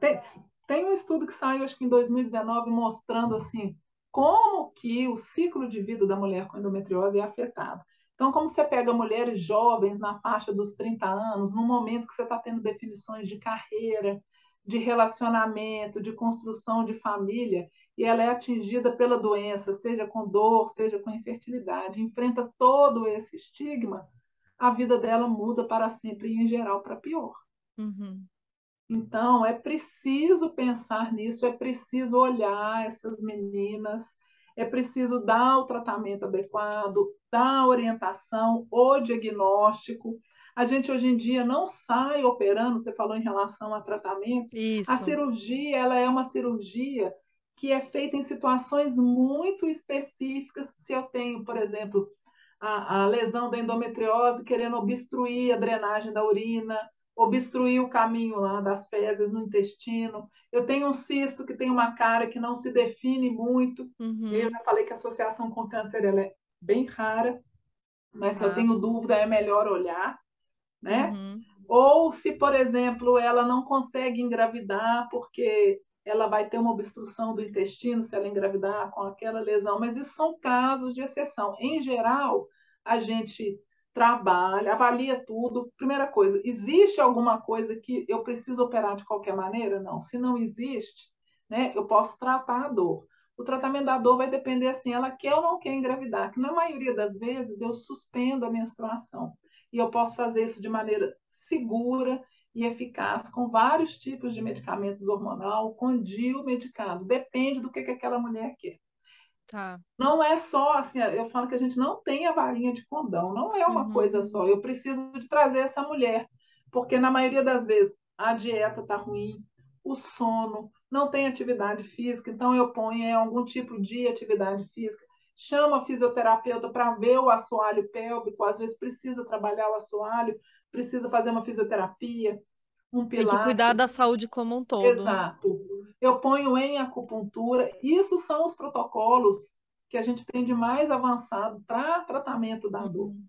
Tem, tem um estudo que saiu, acho que em 2019, mostrando assim como que o ciclo de vida da mulher com endometriose é afetado. Então, como você pega mulheres jovens na faixa dos 30 anos, no momento que você está tendo definições de carreira, de relacionamento, de construção de família, e ela é atingida pela doença, seja com dor, seja com infertilidade, enfrenta todo esse estigma, a vida dela muda para sempre e, em geral, para pior. Uhum. Então, é preciso pensar nisso, é preciso olhar essas meninas, é preciso dar o tratamento adequado, dar a orientação, o diagnóstico. A gente hoje em dia não sai operando, você falou em relação a tratamento. Isso. A cirurgia, ela é uma cirurgia que é feita em situações muito específicas. Se eu tenho, por exemplo, a, a lesão da endometriose querendo obstruir a drenagem da urina, obstruir o caminho lá das fezes no intestino. Eu tenho um cisto que tem uma cara que não se define muito. Uhum. Eu já falei que a associação com câncer ela é bem rara, mas Tá. se eu tenho dúvida é melhor olhar, né? Uhum. Ou se, por exemplo, ela não consegue engravidar porque ela vai ter uma obstrução do intestino se ela engravidar com aquela lesão, mas isso são casos de exceção. Em geral, a gente trabalha, avalia tudo. Primeira coisa, existe alguma coisa que eu preciso operar de qualquer maneira? Não. Se não existe, né, eu posso tratar a dor. O tratamento da dor vai depender assim, ela quer ou não quer engravidar, que na maioria das vezes eu suspendo a menstruação. E eu posso fazer isso de maneira segura e eficaz, com vários tipos de medicamentos hormonal, com DIU medicado. Depende do que, que aquela mulher quer. Tá. Não é só assim, eu falo que a gente não tem a varinha de condão, não é uma Uhum. coisa só. Eu preciso de trazer essa mulher, porque na maioria das vezes a dieta está ruim, o sono, não tem atividade física, então eu ponho em algum tipo de atividade física, chama a fisioterapeuta para ver o assoalho pélvico, às vezes precisa trabalhar o assoalho, precisa fazer uma fisioterapia, um Tem que cuidar pilates. da saúde como um todo. Exato. Eu ponho em acupuntura. Isso são os protocolos que a gente tem de mais avançado para tratamento da dor. Uhum.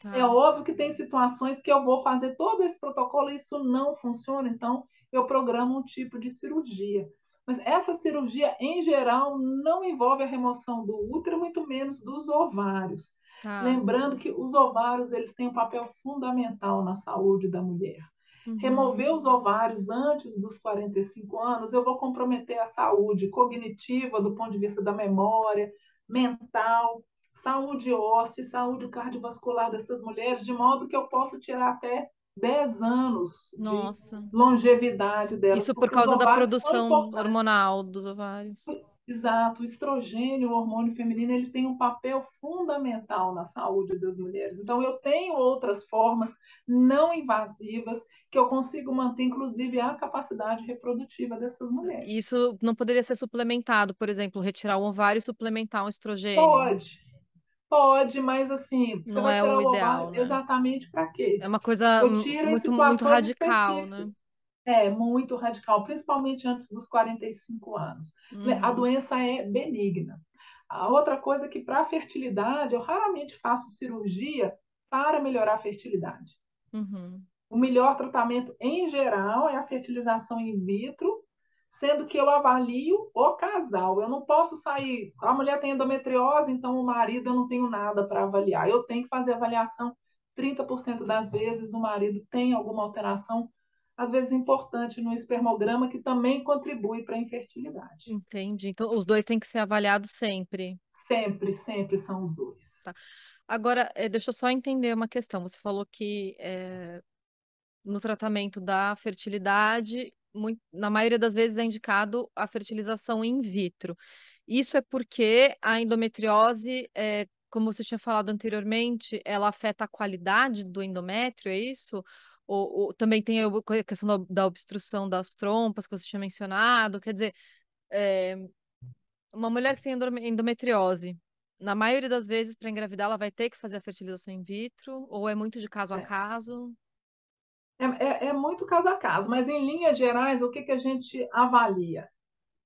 Tá. É óbvio que tem situações que eu vou fazer todo esse protocolo e isso não funciona, então eu programo um tipo de cirurgia. Mas essa cirurgia, em geral, não envolve a remoção do útero, muito menos dos ovários. Tá. Lembrando que os ovários eles têm um papel fundamental na saúde da mulher. Uhum. Remover os ovários antes dos 45 anos, eu vou comprometer a saúde cognitiva, do ponto de vista da memória, mental, saúde óssea, saúde cardiovascular dessas mulheres, de modo que eu posso tirar até 10 anos Nossa. de longevidade delas. Isso por causa da produção hormonal dos ovários. Exato, o estrogênio, o hormônio feminino, ele tem um papel fundamental na saúde das mulheres. Então, eu tenho outras formas não invasivas que eu consigo manter, inclusive, a capacidade reprodutiva dessas mulheres. Isso não poderia ser suplementado, por exemplo, retirar o ovário e suplementar um estrogênio. Pode, pode, mas assim, você Não vai é tirar o ideal, ovário né? exatamente para quê? É uma coisa muito, muito radical, né? É, muito radical, principalmente antes dos 45 anos. Né? A Uhum. doença é benigna. A outra coisa é que, para a fertilidade, eu raramente faço cirurgia para melhorar a fertilidade. Uhum. O melhor tratamento, em geral, é a fertilização in vitro, sendo que eu avalio o casal. Eu não posso sair. A mulher tem endometriose, então o marido eu não tenho nada para avaliar. Eu tenho que fazer avaliação 30% das vezes. O marido tem alguma alteração, às vezes importante, no espermograma, que também contribui para a infertilidade. Entendi. Então, os dois têm que ser avaliados sempre. Sempre, sempre são os dois. Tá. Agora, eh, deixa eu só entender uma questão. Você falou que eh, no tratamento da fertilidade, mui- na maioria das vezes é indicado a fertilização in vitro. Isso é porque a endometriose, eh, como você tinha falado anteriormente, ela afeta a qualidade do endométrio, é isso? Ou, ou também tem a a questão da, da obstrução das trompas que você tinha mencionado. Quer dizer, eh, uma mulher que tem endome- endometriose, na maioria das vezes, para engravidar, ela vai ter que fazer a fertilização in vitro, ou é muito de caso a É. caso? É, é- é muito caso a caso, mas em linhas gerais, o que, que a gente avalia?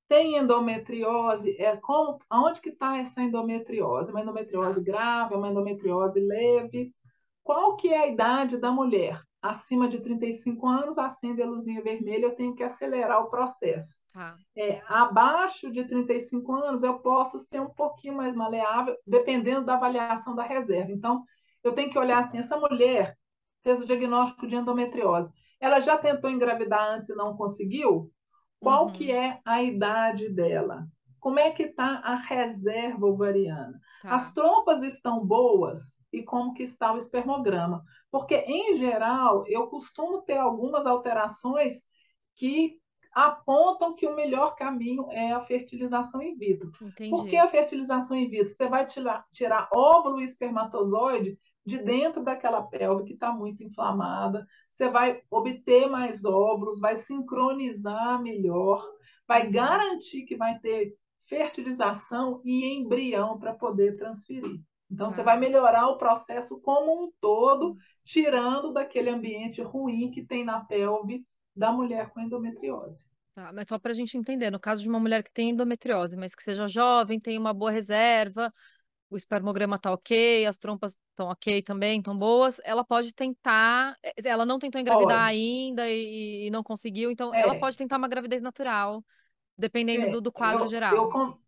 Tem endometriose, é como, aonde que está essa endometriose? Uma endometriose Tá. grave, uma endometriose leve? Qual que é a idade da mulher? Acima de 35 anos, acende a luzinha vermelha, eu tenho que acelerar o processo. Tá. É, abaixo de 35 anos, eu posso ser um pouquinho mais maleável, dependendo da avaliação da reserva. Então, eu tenho que olhar assim, essa mulher fez o diagnóstico de endometriose. Ela já tentou engravidar antes e não conseguiu? Qual Uhum. que é a idade dela? Como é que está a reserva ovariana? Tá. As trompas estão boas e como que está o espermograma? Porque, em geral, eu costumo ter algumas alterações que apontam que o melhor caminho é a fertilização in vitro. Por que Entendi. a fertilização in vitro? Você vai tirar, tirar óvulo e espermatozoide de dentro daquela pelve que está muito inflamada. Você vai obter mais óvulos, vai sincronizar melhor, vai Uhum. garantir que vai ter fertilização e embrião para poder transferir. Então, você vai melhorar o processo como um todo, tirando daquele ambiente ruim que tem na pelve da mulher com endometriose. Tá, mas só para a gente entender, no caso de uma mulher que tem endometriose, mas que seja jovem, tem uma boa reserva, o espermograma tá ok, as trompas estão ok também, estão boas, ela pode tentar, eh, ela não tentou engravidar Pode. ainda e, e não conseguiu, então ela É, pode tentar uma gravidez natural, dependendo é. do, do quadro Eu, eu, geral. con-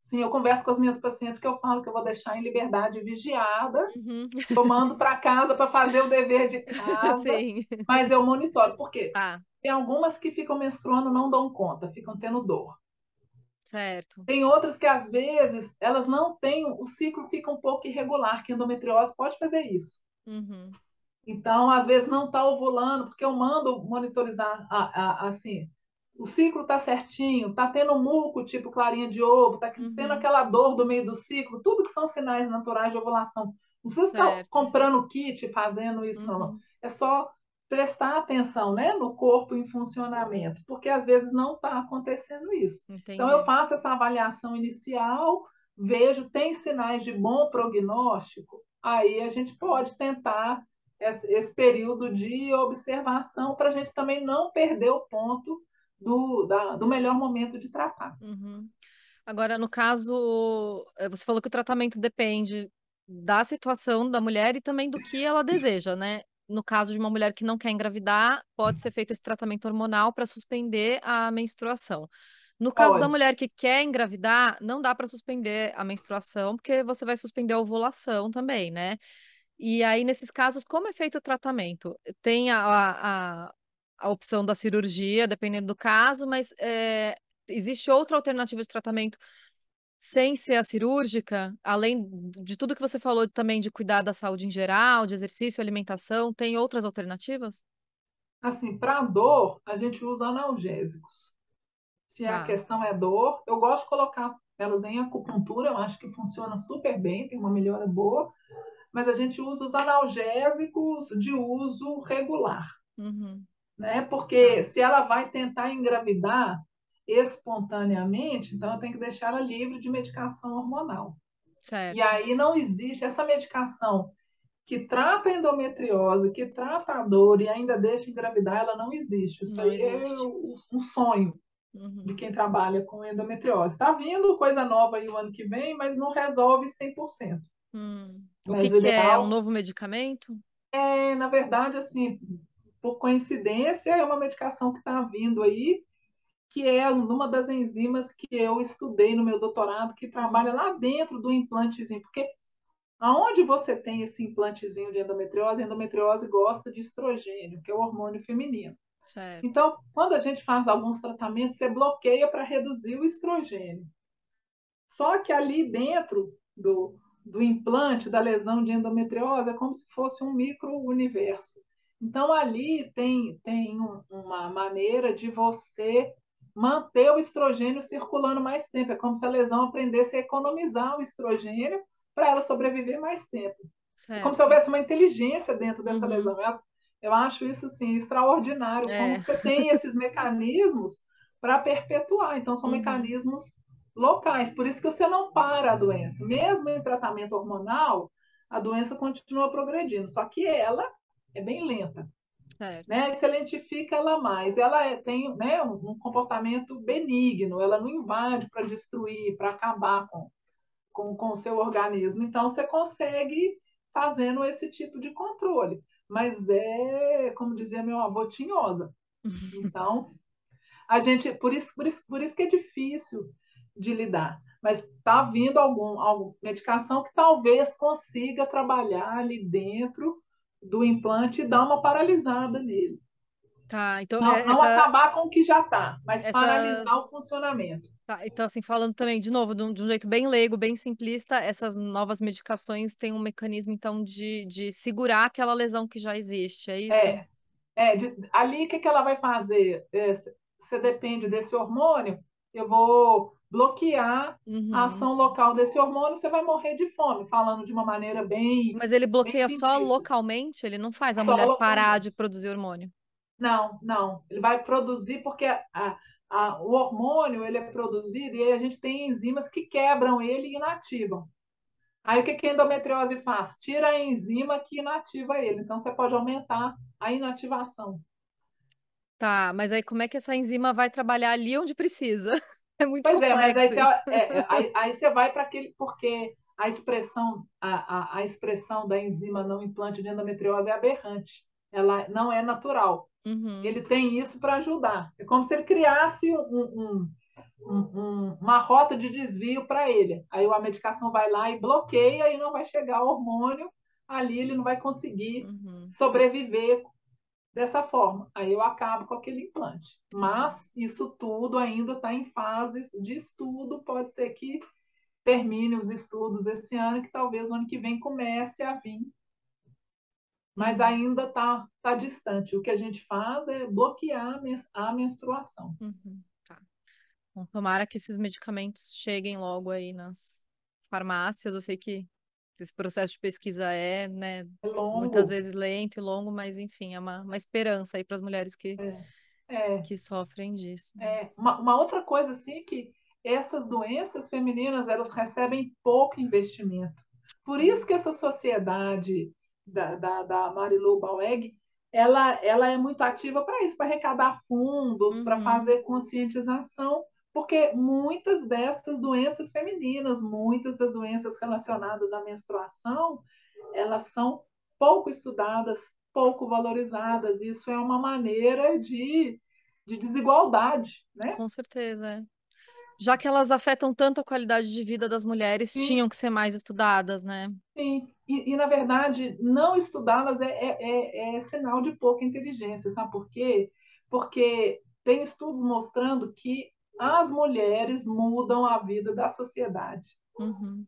sim, eu converso com as minhas pacientes que eu falo que eu vou deixar em liberdade vigiada, Uhum. eu mando para casa para fazer o dever de [LAUGHS] casa, Sim, mas eu monitoro. Por quê? tá, Tem algumas que ficam menstruando, não dão conta, ficam tendo dor. Certo. Tem outras que, às vezes, elas não têm, o ciclo fica um pouco irregular, que a endometriose pode fazer isso. Uhum. Então, às vezes, não está ovulando, porque eu mando monitorizar, a- a- assim, o ciclo está certinho, está tendo muco tipo clarinha de ovo, está Uhum. tendo aquela dor do meio do ciclo, tudo que são sinais naturais de ovulação. Não precisa estar Certo. comprando kit, fazendo isso, não. Uhum. É só prestar atenção né, no corpo em funcionamento, porque às vezes não está acontecendo isso. Entendi. Então, eu faço essa avaliação inicial, vejo, tem sinais de bom prognóstico, aí a gente pode tentar esse, esse período de observação para a gente também não perder o ponto do, da, do melhor momento de tratar. Uhum. Agora, no caso, eh, você falou que o tratamento depende da situação da mulher e também do que ela deseja, né? No caso de uma mulher que não quer engravidar, pode ser feito esse tratamento hormonal para suspender a menstruação. No caso da Pode. mulher que quer engravidar, não dá para suspender a menstruação, porque você vai suspender a ovulação também, né? E aí, nesses casos, como é feito o tratamento? Tem a, a, a opção da cirurgia, dependendo do caso, mas é, existe outra alternativa de tratamento sem ser a cirúrgica, além de tudo que você falou também de cuidar da saúde em geral, de exercício, alimentação, tem outras alternativas? Assim, para dor, a gente usa analgésicos. Se a Tá. questão é dor, eu gosto de colocar elas em acupuntura, eu acho que funciona super bem, tem uma melhora boa, mas a gente usa os analgésicos de uso regular, Uhum. né? Porque Tá. se ela vai tentar engravidar espontaneamente, então eu tenho que deixar ela livre de medicação hormonal. Certo. E aí não existe essa medicação que trata a endometriose, que trata a dor e ainda deixa engravidar, ela não existe. Isso Não aí é existe. o- um sonho de Uhum. quem trabalha com endometriose. Está vindo coisa nova aí o ano que vem, mas não resolve 100%. Hum. O que o que é? É um novo medicamento? é, na verdade, assim, por coincidência, é uma medicação que está vindo aí, que é uma das enzimas que eu estudei no meu doutorado, que trabalha lá dentro do implantezinho, porque aonde você tem esse implantezinho de endometriose, a endometriose gosta de estrogênio, que é o hormônio feminino. Certo. Então, quando a gente faz alguns tratamentos, você bloqueia para reduzir o estrogênio. Só que ali dentro do, do implante, da lesão de endometriose, é como se fosse um micro-universo. Então, ali tem, tem um- uma maneira de você manter o estrogênio circulando mais tempo. É como se a lesão aprendesse a economizar o estrogênio para ela sobreviver mais tempo. É como se Certo. houvesse uma inteligência dentro dessa Uhum. lesão. Eu, eu acho isso assim extraordinário, como É. que você tem esses mecanismos para perpetuar. Então são Uhum. mecanismos locais. Por isso que você não para a doença. Mesmo em tratamento hormonal, a doença continua progredindo, só que ela é bem lenta, Certo. né? E Você lentifica ela mais. Ela é- tem né, um, um comportamento benigno, ela não invade para destruir, para acabar com, com, com o seu organismo. Então, você consegue fazendo esse tipo de controle. Mas é, como dizia meu avô, tinhosa. Então, a gente, por isso, por isso, por isso que é difícil de lidar. Mas está vindo algum, alguma medicação que talvez consiga trabalhar ali dentro do implante e dar uma paralisada nele. Tá, então Não, é- não essa, acabar com o que já está, mas essas, paralisar o funcionamento. tá, então assim, falando também, de novo, de um, de um jeito bem leigo, bem simplista, essas novas medicações têm um mecanismo, então, de, de segurar aquela lesão que já existe, é isso? É, é de- ali o que, que ela vai fazer? É, Você depende desse hormônio, eu vou bloquear a Uhum. ação local desse hormônio, você vai morrer de fome, falando de uma maneira bem, Mas ele bloqueia só localmente? Ele não faz a Só mulher parar de produzir hormônio? Não, não. Ele vai produzir porque a- a- a- o hormônio ele é produzido e aí a gente tem enzimas que quebram ele e inativam. Aí o que, que a endometriose faz? Tira a enzima que inativa ele. Então você pode aumentar a inativação. Tá, mas aí como é que essa enzima vai trabalhar ali onde precisa? [LAUGHS] É muito Pois é, mas aí, complexo é, é, aí, aí você vai para aquele. Porque a expressão, a, a, a expressão da enzima não implante de endometriose é aberrante. Ela não é natural. Uhum. Ele tem isso para ajudar. É como se ele criasse um, um, um, uma rota de desvio para ele. Aí a medicação vai lá e bloqueia e não vai chegar o hormônio ali, ele não vai conseguir Uhum. sobreviver dessa forma. Aí eu acabo com aquele implante. Mas isso tudo ainda está em fases de estudo. Pode ser que termine os estudos esse ano, que talvez o ano que vem comece a vir mas uhum. ainda está tá distante. O que a gente faz é bloquear a menstruação. Uhum. Tá. Bom, tomara que esses medicamentos cheguem logo aí nas farmácias. Eu sei que esse processo de pesquisa é, né, é muitas vezes lento e longo, mas enfim, é uma, uma esperança aí para as mulheres que, é. É. que sofrem disso. É. Uma, uma, outra coisa, assim, que essas doenças femininas, elas recebem pouco investimento. Por isso que essa sociedade da, da, da Marilu Baueg, ela, ela é muito ativa para isso, para arrecadar fundos, uhum. para fazer conscientização, porque muitas dessas doenças femininas, muitas das doenças relacionadas à menstruação, elas são pouco estudadas, pouco valorizadas. Isso é uma maneira de, de desigualdade, né? Com certeza, é. Já que elas afetam tanto a qualidade de vida das mulheres, Sim. tinham que ser mais estudadas, né? Sim, e, e na verdade, não estudá-las é, é, é, é sinal de pouca inteligência, sabe por quê? Porque tem estudos mostrando que as mulheres mudam a vida da sociedade. Uhum.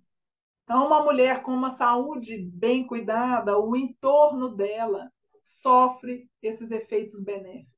Então, uma mulher com uma saúde bem cuidada, o entorno dela sofre esses efeitos benéficos.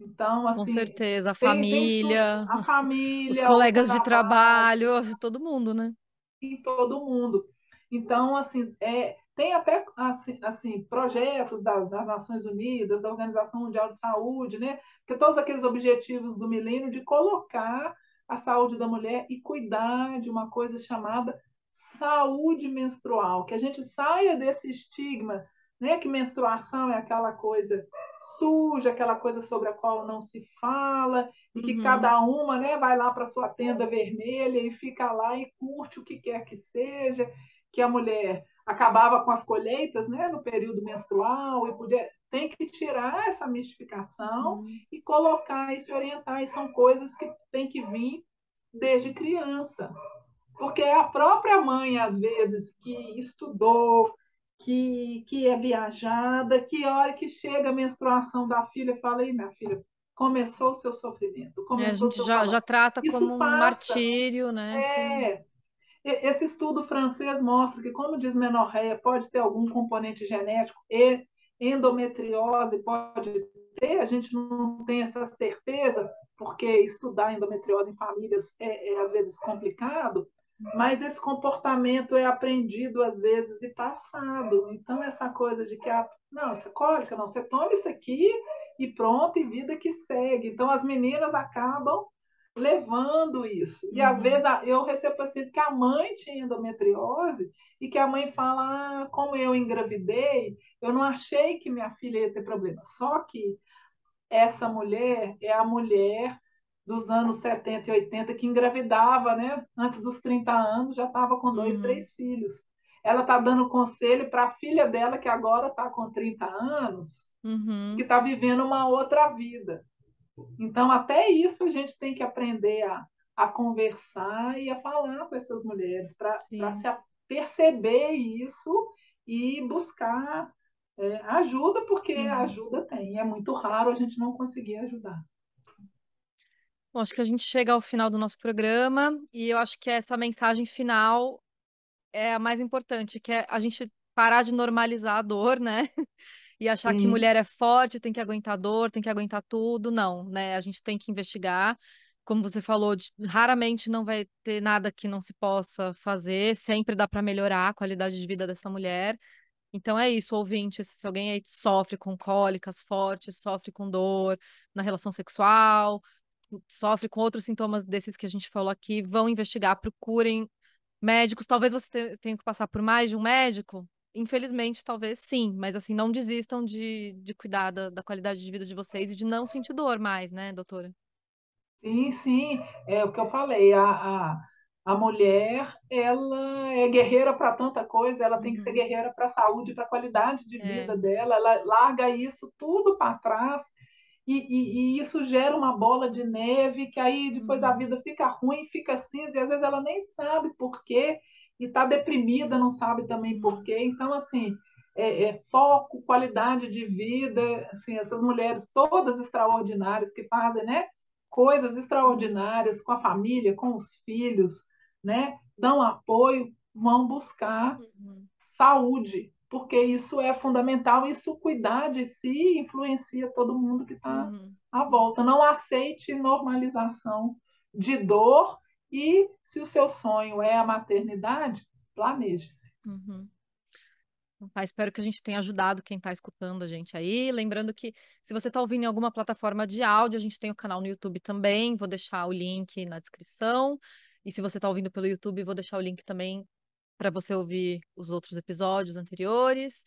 Então, assim, com certeza, a tem, família, tem a família, os colegas de trabalho, todo mundo, né? E todo mundo. Então, assim, é, tem até assim, assim projetos das, das, Nações Unidas, da Organização Mundial de Saúde, né? Que todos aqueles objetivos do milênio de colocar a saúde da mulher e cuidar de uma coisa chamada saúde menstrual, que a gente saia desse estigma, né? Que menstruação é aquela coisa suja, aquela coisa sobre a qual não se fala, e que uhum. cada uma né, vai lá para sua tenda vermelha e fica lá e curte o que quer que seja, que a mulher acabava com as colheitas né, no período menstrual e podia tem que tirar essa mistificação uhum. e colocar isso e orientar. E são coisas que tem que vir desde criança. Porque é a própria mãe, às vezes, que estudou, que, que é viajada, que a hora que chega a menstruação da filha, fala, aí, minha filha, começou o seu sofrimento. Começou é, a gente já, já trata Isso como passa. um martírio, né? É, esse estudo francês mostra que, como diz menorreia, pode ter algum componente genético e endometriose pode ter, a gente não tem essa certeza, porque estudar endometriose em famílias é, é às vezes complicado, mas esse comportamento é aprendido às vezes e passado. Então, essa coisa de que, a, não, isso é cólica, não, você toma isso aqui e pronto, e vida que segue. Então, as meninas acabam levando isso. E uhum. às vezes eu recebo paciente que a mãe tinha endometriose e que a mãe fala: ah, como eu engravidei, eu não achei que minha filha ia ter problema. Só que essa mulher é a mulher dos anos 70 e 80 que engravidava, né? Antes dos 30 anos já estava com dois, uhum. três filhos. Ela está dando conselho para a filha dela, que agora está com 30 anos, uhum. que está vivendo uma outra vida. Então, até isso a gente tem que aprender a, a conversar e a falar com essas mulheres para se perceber isso e buscar é, ajuda, porque uhum. ajuda tem. É muito raro a gente não conseguir ajudar. Bom, acho que a gente chega ao final do nosso programa e eu acho que essa mensagem final é a mais importante, que é a gente parar de normalizar a dor, né? [LAUGHS] e achar Sim. que mulher é forte, tem que aguentar dor, tem que aguentar tudo. Não, né? A gente tem que investigar. Como você falou, raramente não vai ter nada que não se possa fazer, sempre dá para melhorar a qualidade de vida dessa mulher. Então é isso, ouvinte, se alguém aí sofre com cólicas fortes, sofre com dor na relação sexual, sofre com outros sintomas desses que a gente falou aqui, vão investigar, procurem médicos. Talvez você tenha que passar por mais de um médico, Infelizmente, talvez sim, mas assim, não desistam de, de cuidar da, da qualidade de vida de vocês e de não sentir dor mais, né, doutora? Sim, sim, é o que eu falei, a, a, a mulher, ela é guerreira para tanta coisa, ela tem que ser uhum. guerreira para a saúde, para a qualidade de é. vida dela, ela larga isso tudo para trás e, e, e, isso gera uma bola de neve que aí depois a uhum. vida fica ruim, fica cinza, e às vezes ela nem sabe por quê, e está deprimida, não sabe também por quê. Então, assim, é, é, foco, qualidade de vida, assim, essas mulheres todas extraordinárias que fazem, né, coisas extraordinárias com a família, com os filhos, né, dão apoio, vão buscar uhum. saúde, porque isso é fundamental, isso cuidar de si influencia todo mundo que está uhum. à volta. Não aceite normalização de dor e se o seu sonho é a maternidade, planeje-se. Uhum. Tá, espero que a gente tenha ajudado quem está escutando a gente aí. Lembrando que se você está ouvindo em alguma plataforma de áudio, a gente tem o canal no YouTube também. Vou deixar o link na descrição. E se você está ouvindo pelo YouTube, vou deixar o link também para você ouvir os outros episódios anteriores.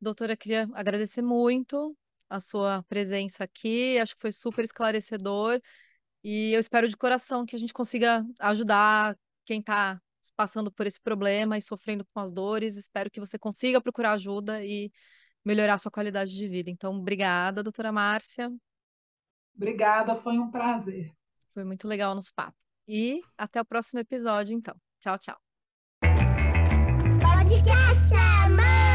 Doutora, queria agradecer muito a sua presença aqui. Acho que foi super esclarecedor. E eu espero de coração que a gente consiga ajudar quem está passando por esse problema e sofrendo com as dores. Espero que você consiga procurar ajuda e melhorar a sua qualidade de vida. Então, obrigada, doutora Márcia. Obrigada, foi um prazer. Foi muito legal o nosso papo. E até o próximo episódio, então. Tchau, tchau. Podcast Mãe!